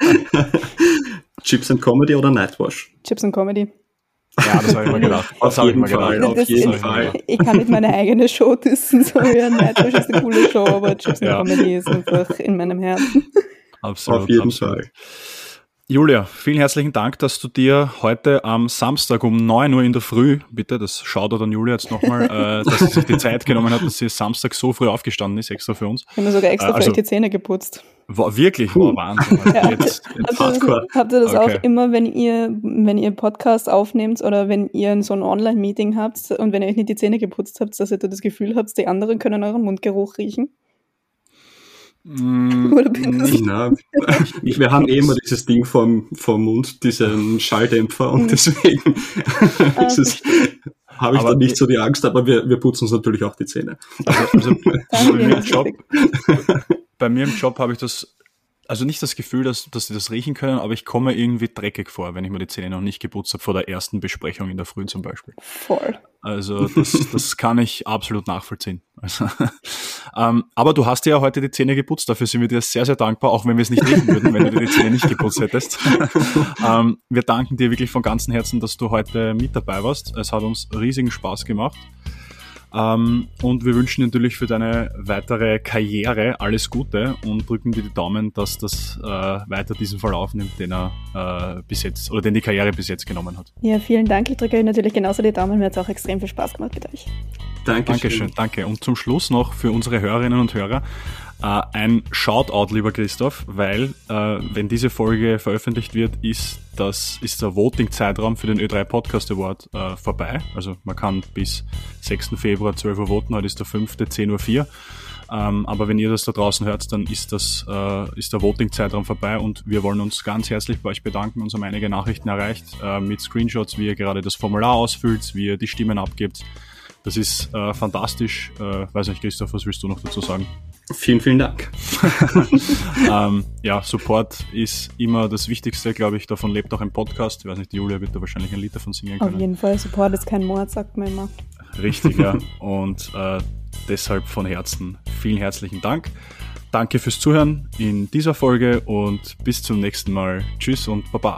Chips and Comedy oder Nightwash? Chips and Comedy. Ja, das habe ich mir gedacht. Das auf jeden Fall. Auf jeden Fall. Ich kann nicht meine eigene Show dissen, so ja, Nightwish ist eine coole Show, aber Chips ja. Comedy ist einfach in meinem Herzen. Absolut. Auf jeden absolut. Fall. Julia, vielen herzlichen Dank, dass du dir heute am Samstag um 9 Uhr in der Früh, bitte, das schaut an Julia jetzt nochmal, äh, dass sie sich die Zeit genommen hat, dass sie Samstag so früh aufgestanden ist, extra für uns. Ich habe mir sogar extra äh, also, für die Zähne geputzt. War wirklich, war Wahnsinn. Also ja, jetzt, jetzt habt, ihr, habt ihr das okay. auch immer, wenn ihr, wenn ihr Podcast aufnehmt oder wenn ihr so ein Online-Meeting habt und wenn ihr euch nicht die Zähne geputzt habt, dass ihr das Gefühl habt, die anderen können euren Mundgeruch riechen? Mm, Oder bin nicht, nein. Ich, wir haben eh immer dieses Ding vom, vom Mund, diesen Schalldämpfer und mhm. deswegen ah, habe ich aber da nicht so die Angst, aber wir, wir putzen uns natürlich auch die Zähne. Also, also bei, mir Job, bei mir im Job habe ich das also nicht das Gefühl, dass, dass sie das riechen können, aber ich komme irgendwie dreckig vor, wenn ich mir die Zähne noch nicht geputzt habe, vor der ersten Besprechung in der Früh zum Beispiel. Voll. Also das, das kann ich absolut nachvollziehen. Also, ähm, aber du hast ja heute die Zähne geputzt, dafür sind wir dir sehr, sehr dankbar, auch wenn wir es nicht riechen würden, wenn du dir die Zähne nicht geputzt hättest. ähm, wir danken dir wirklich von ganzem Herzen, dass du heute mit dabei warst. Es hat uns riesigen Spaß gemacht. Ähm, und wir wünschen natürlich für deine weitere Karriere alles Gute und drücken dir die Daumen, dass das äh, weiter diesen Verlauf nimmt, den er äh, bis jetzt oder den die Karriere bis jetzt genommen hat. Ja, vielen Dank. Ich drücke euch natürlich genauso die Daumen. Mir hat es auch extrem viel Spaß gemacht mit euch. Dankeschön. Dankeschön, danke. Und zum Schluss noch für unsere Hörerinnen und Hörer äh, ein Shoutout, lieber Christoph, weil äh, wenn diese Folge veröffentlicht wird, ist das ist der Voting-Zeitraum für den Ö3 Podcast Award äh, vorbei. Also man kann bis 6. Februar 12 Uhr voten, heute ist der 5. 10.04 Uhr. Ähm, aber wenn ihr das da draußen hört, dann ist das äh, ist der Voting-Zeitraum vorbei und wir wollen uns ganz herzlich bei euch bedanken. Uns haben einige Nachrichten erreicht äh, mit Screenshots, wie ihr gerade das Formular ausfüllt, wie ihr die Stimmen abgibt. Das ist äh, fantastisch. Äh, weiß nicht, Christoph, was willst du noch dazu sagen? Vielen, vielen Dank. ähm, ja, Support ist immer das Wichtigste, glaube ich. Davon lebt auch ein Podcast. Ich weiß nicht, die Julia wird da wahrscheinlich ein Lied davon singen können. Auf jeden Fall. Support ist kein Mord, sagt man immer. Richtig, ja. Und äh, deshalb von Herzen vielen herzlichen Dank. Danke fürs Zuhören in dieser Folge und bis zum nächsten Mal. Tschüss und Baba.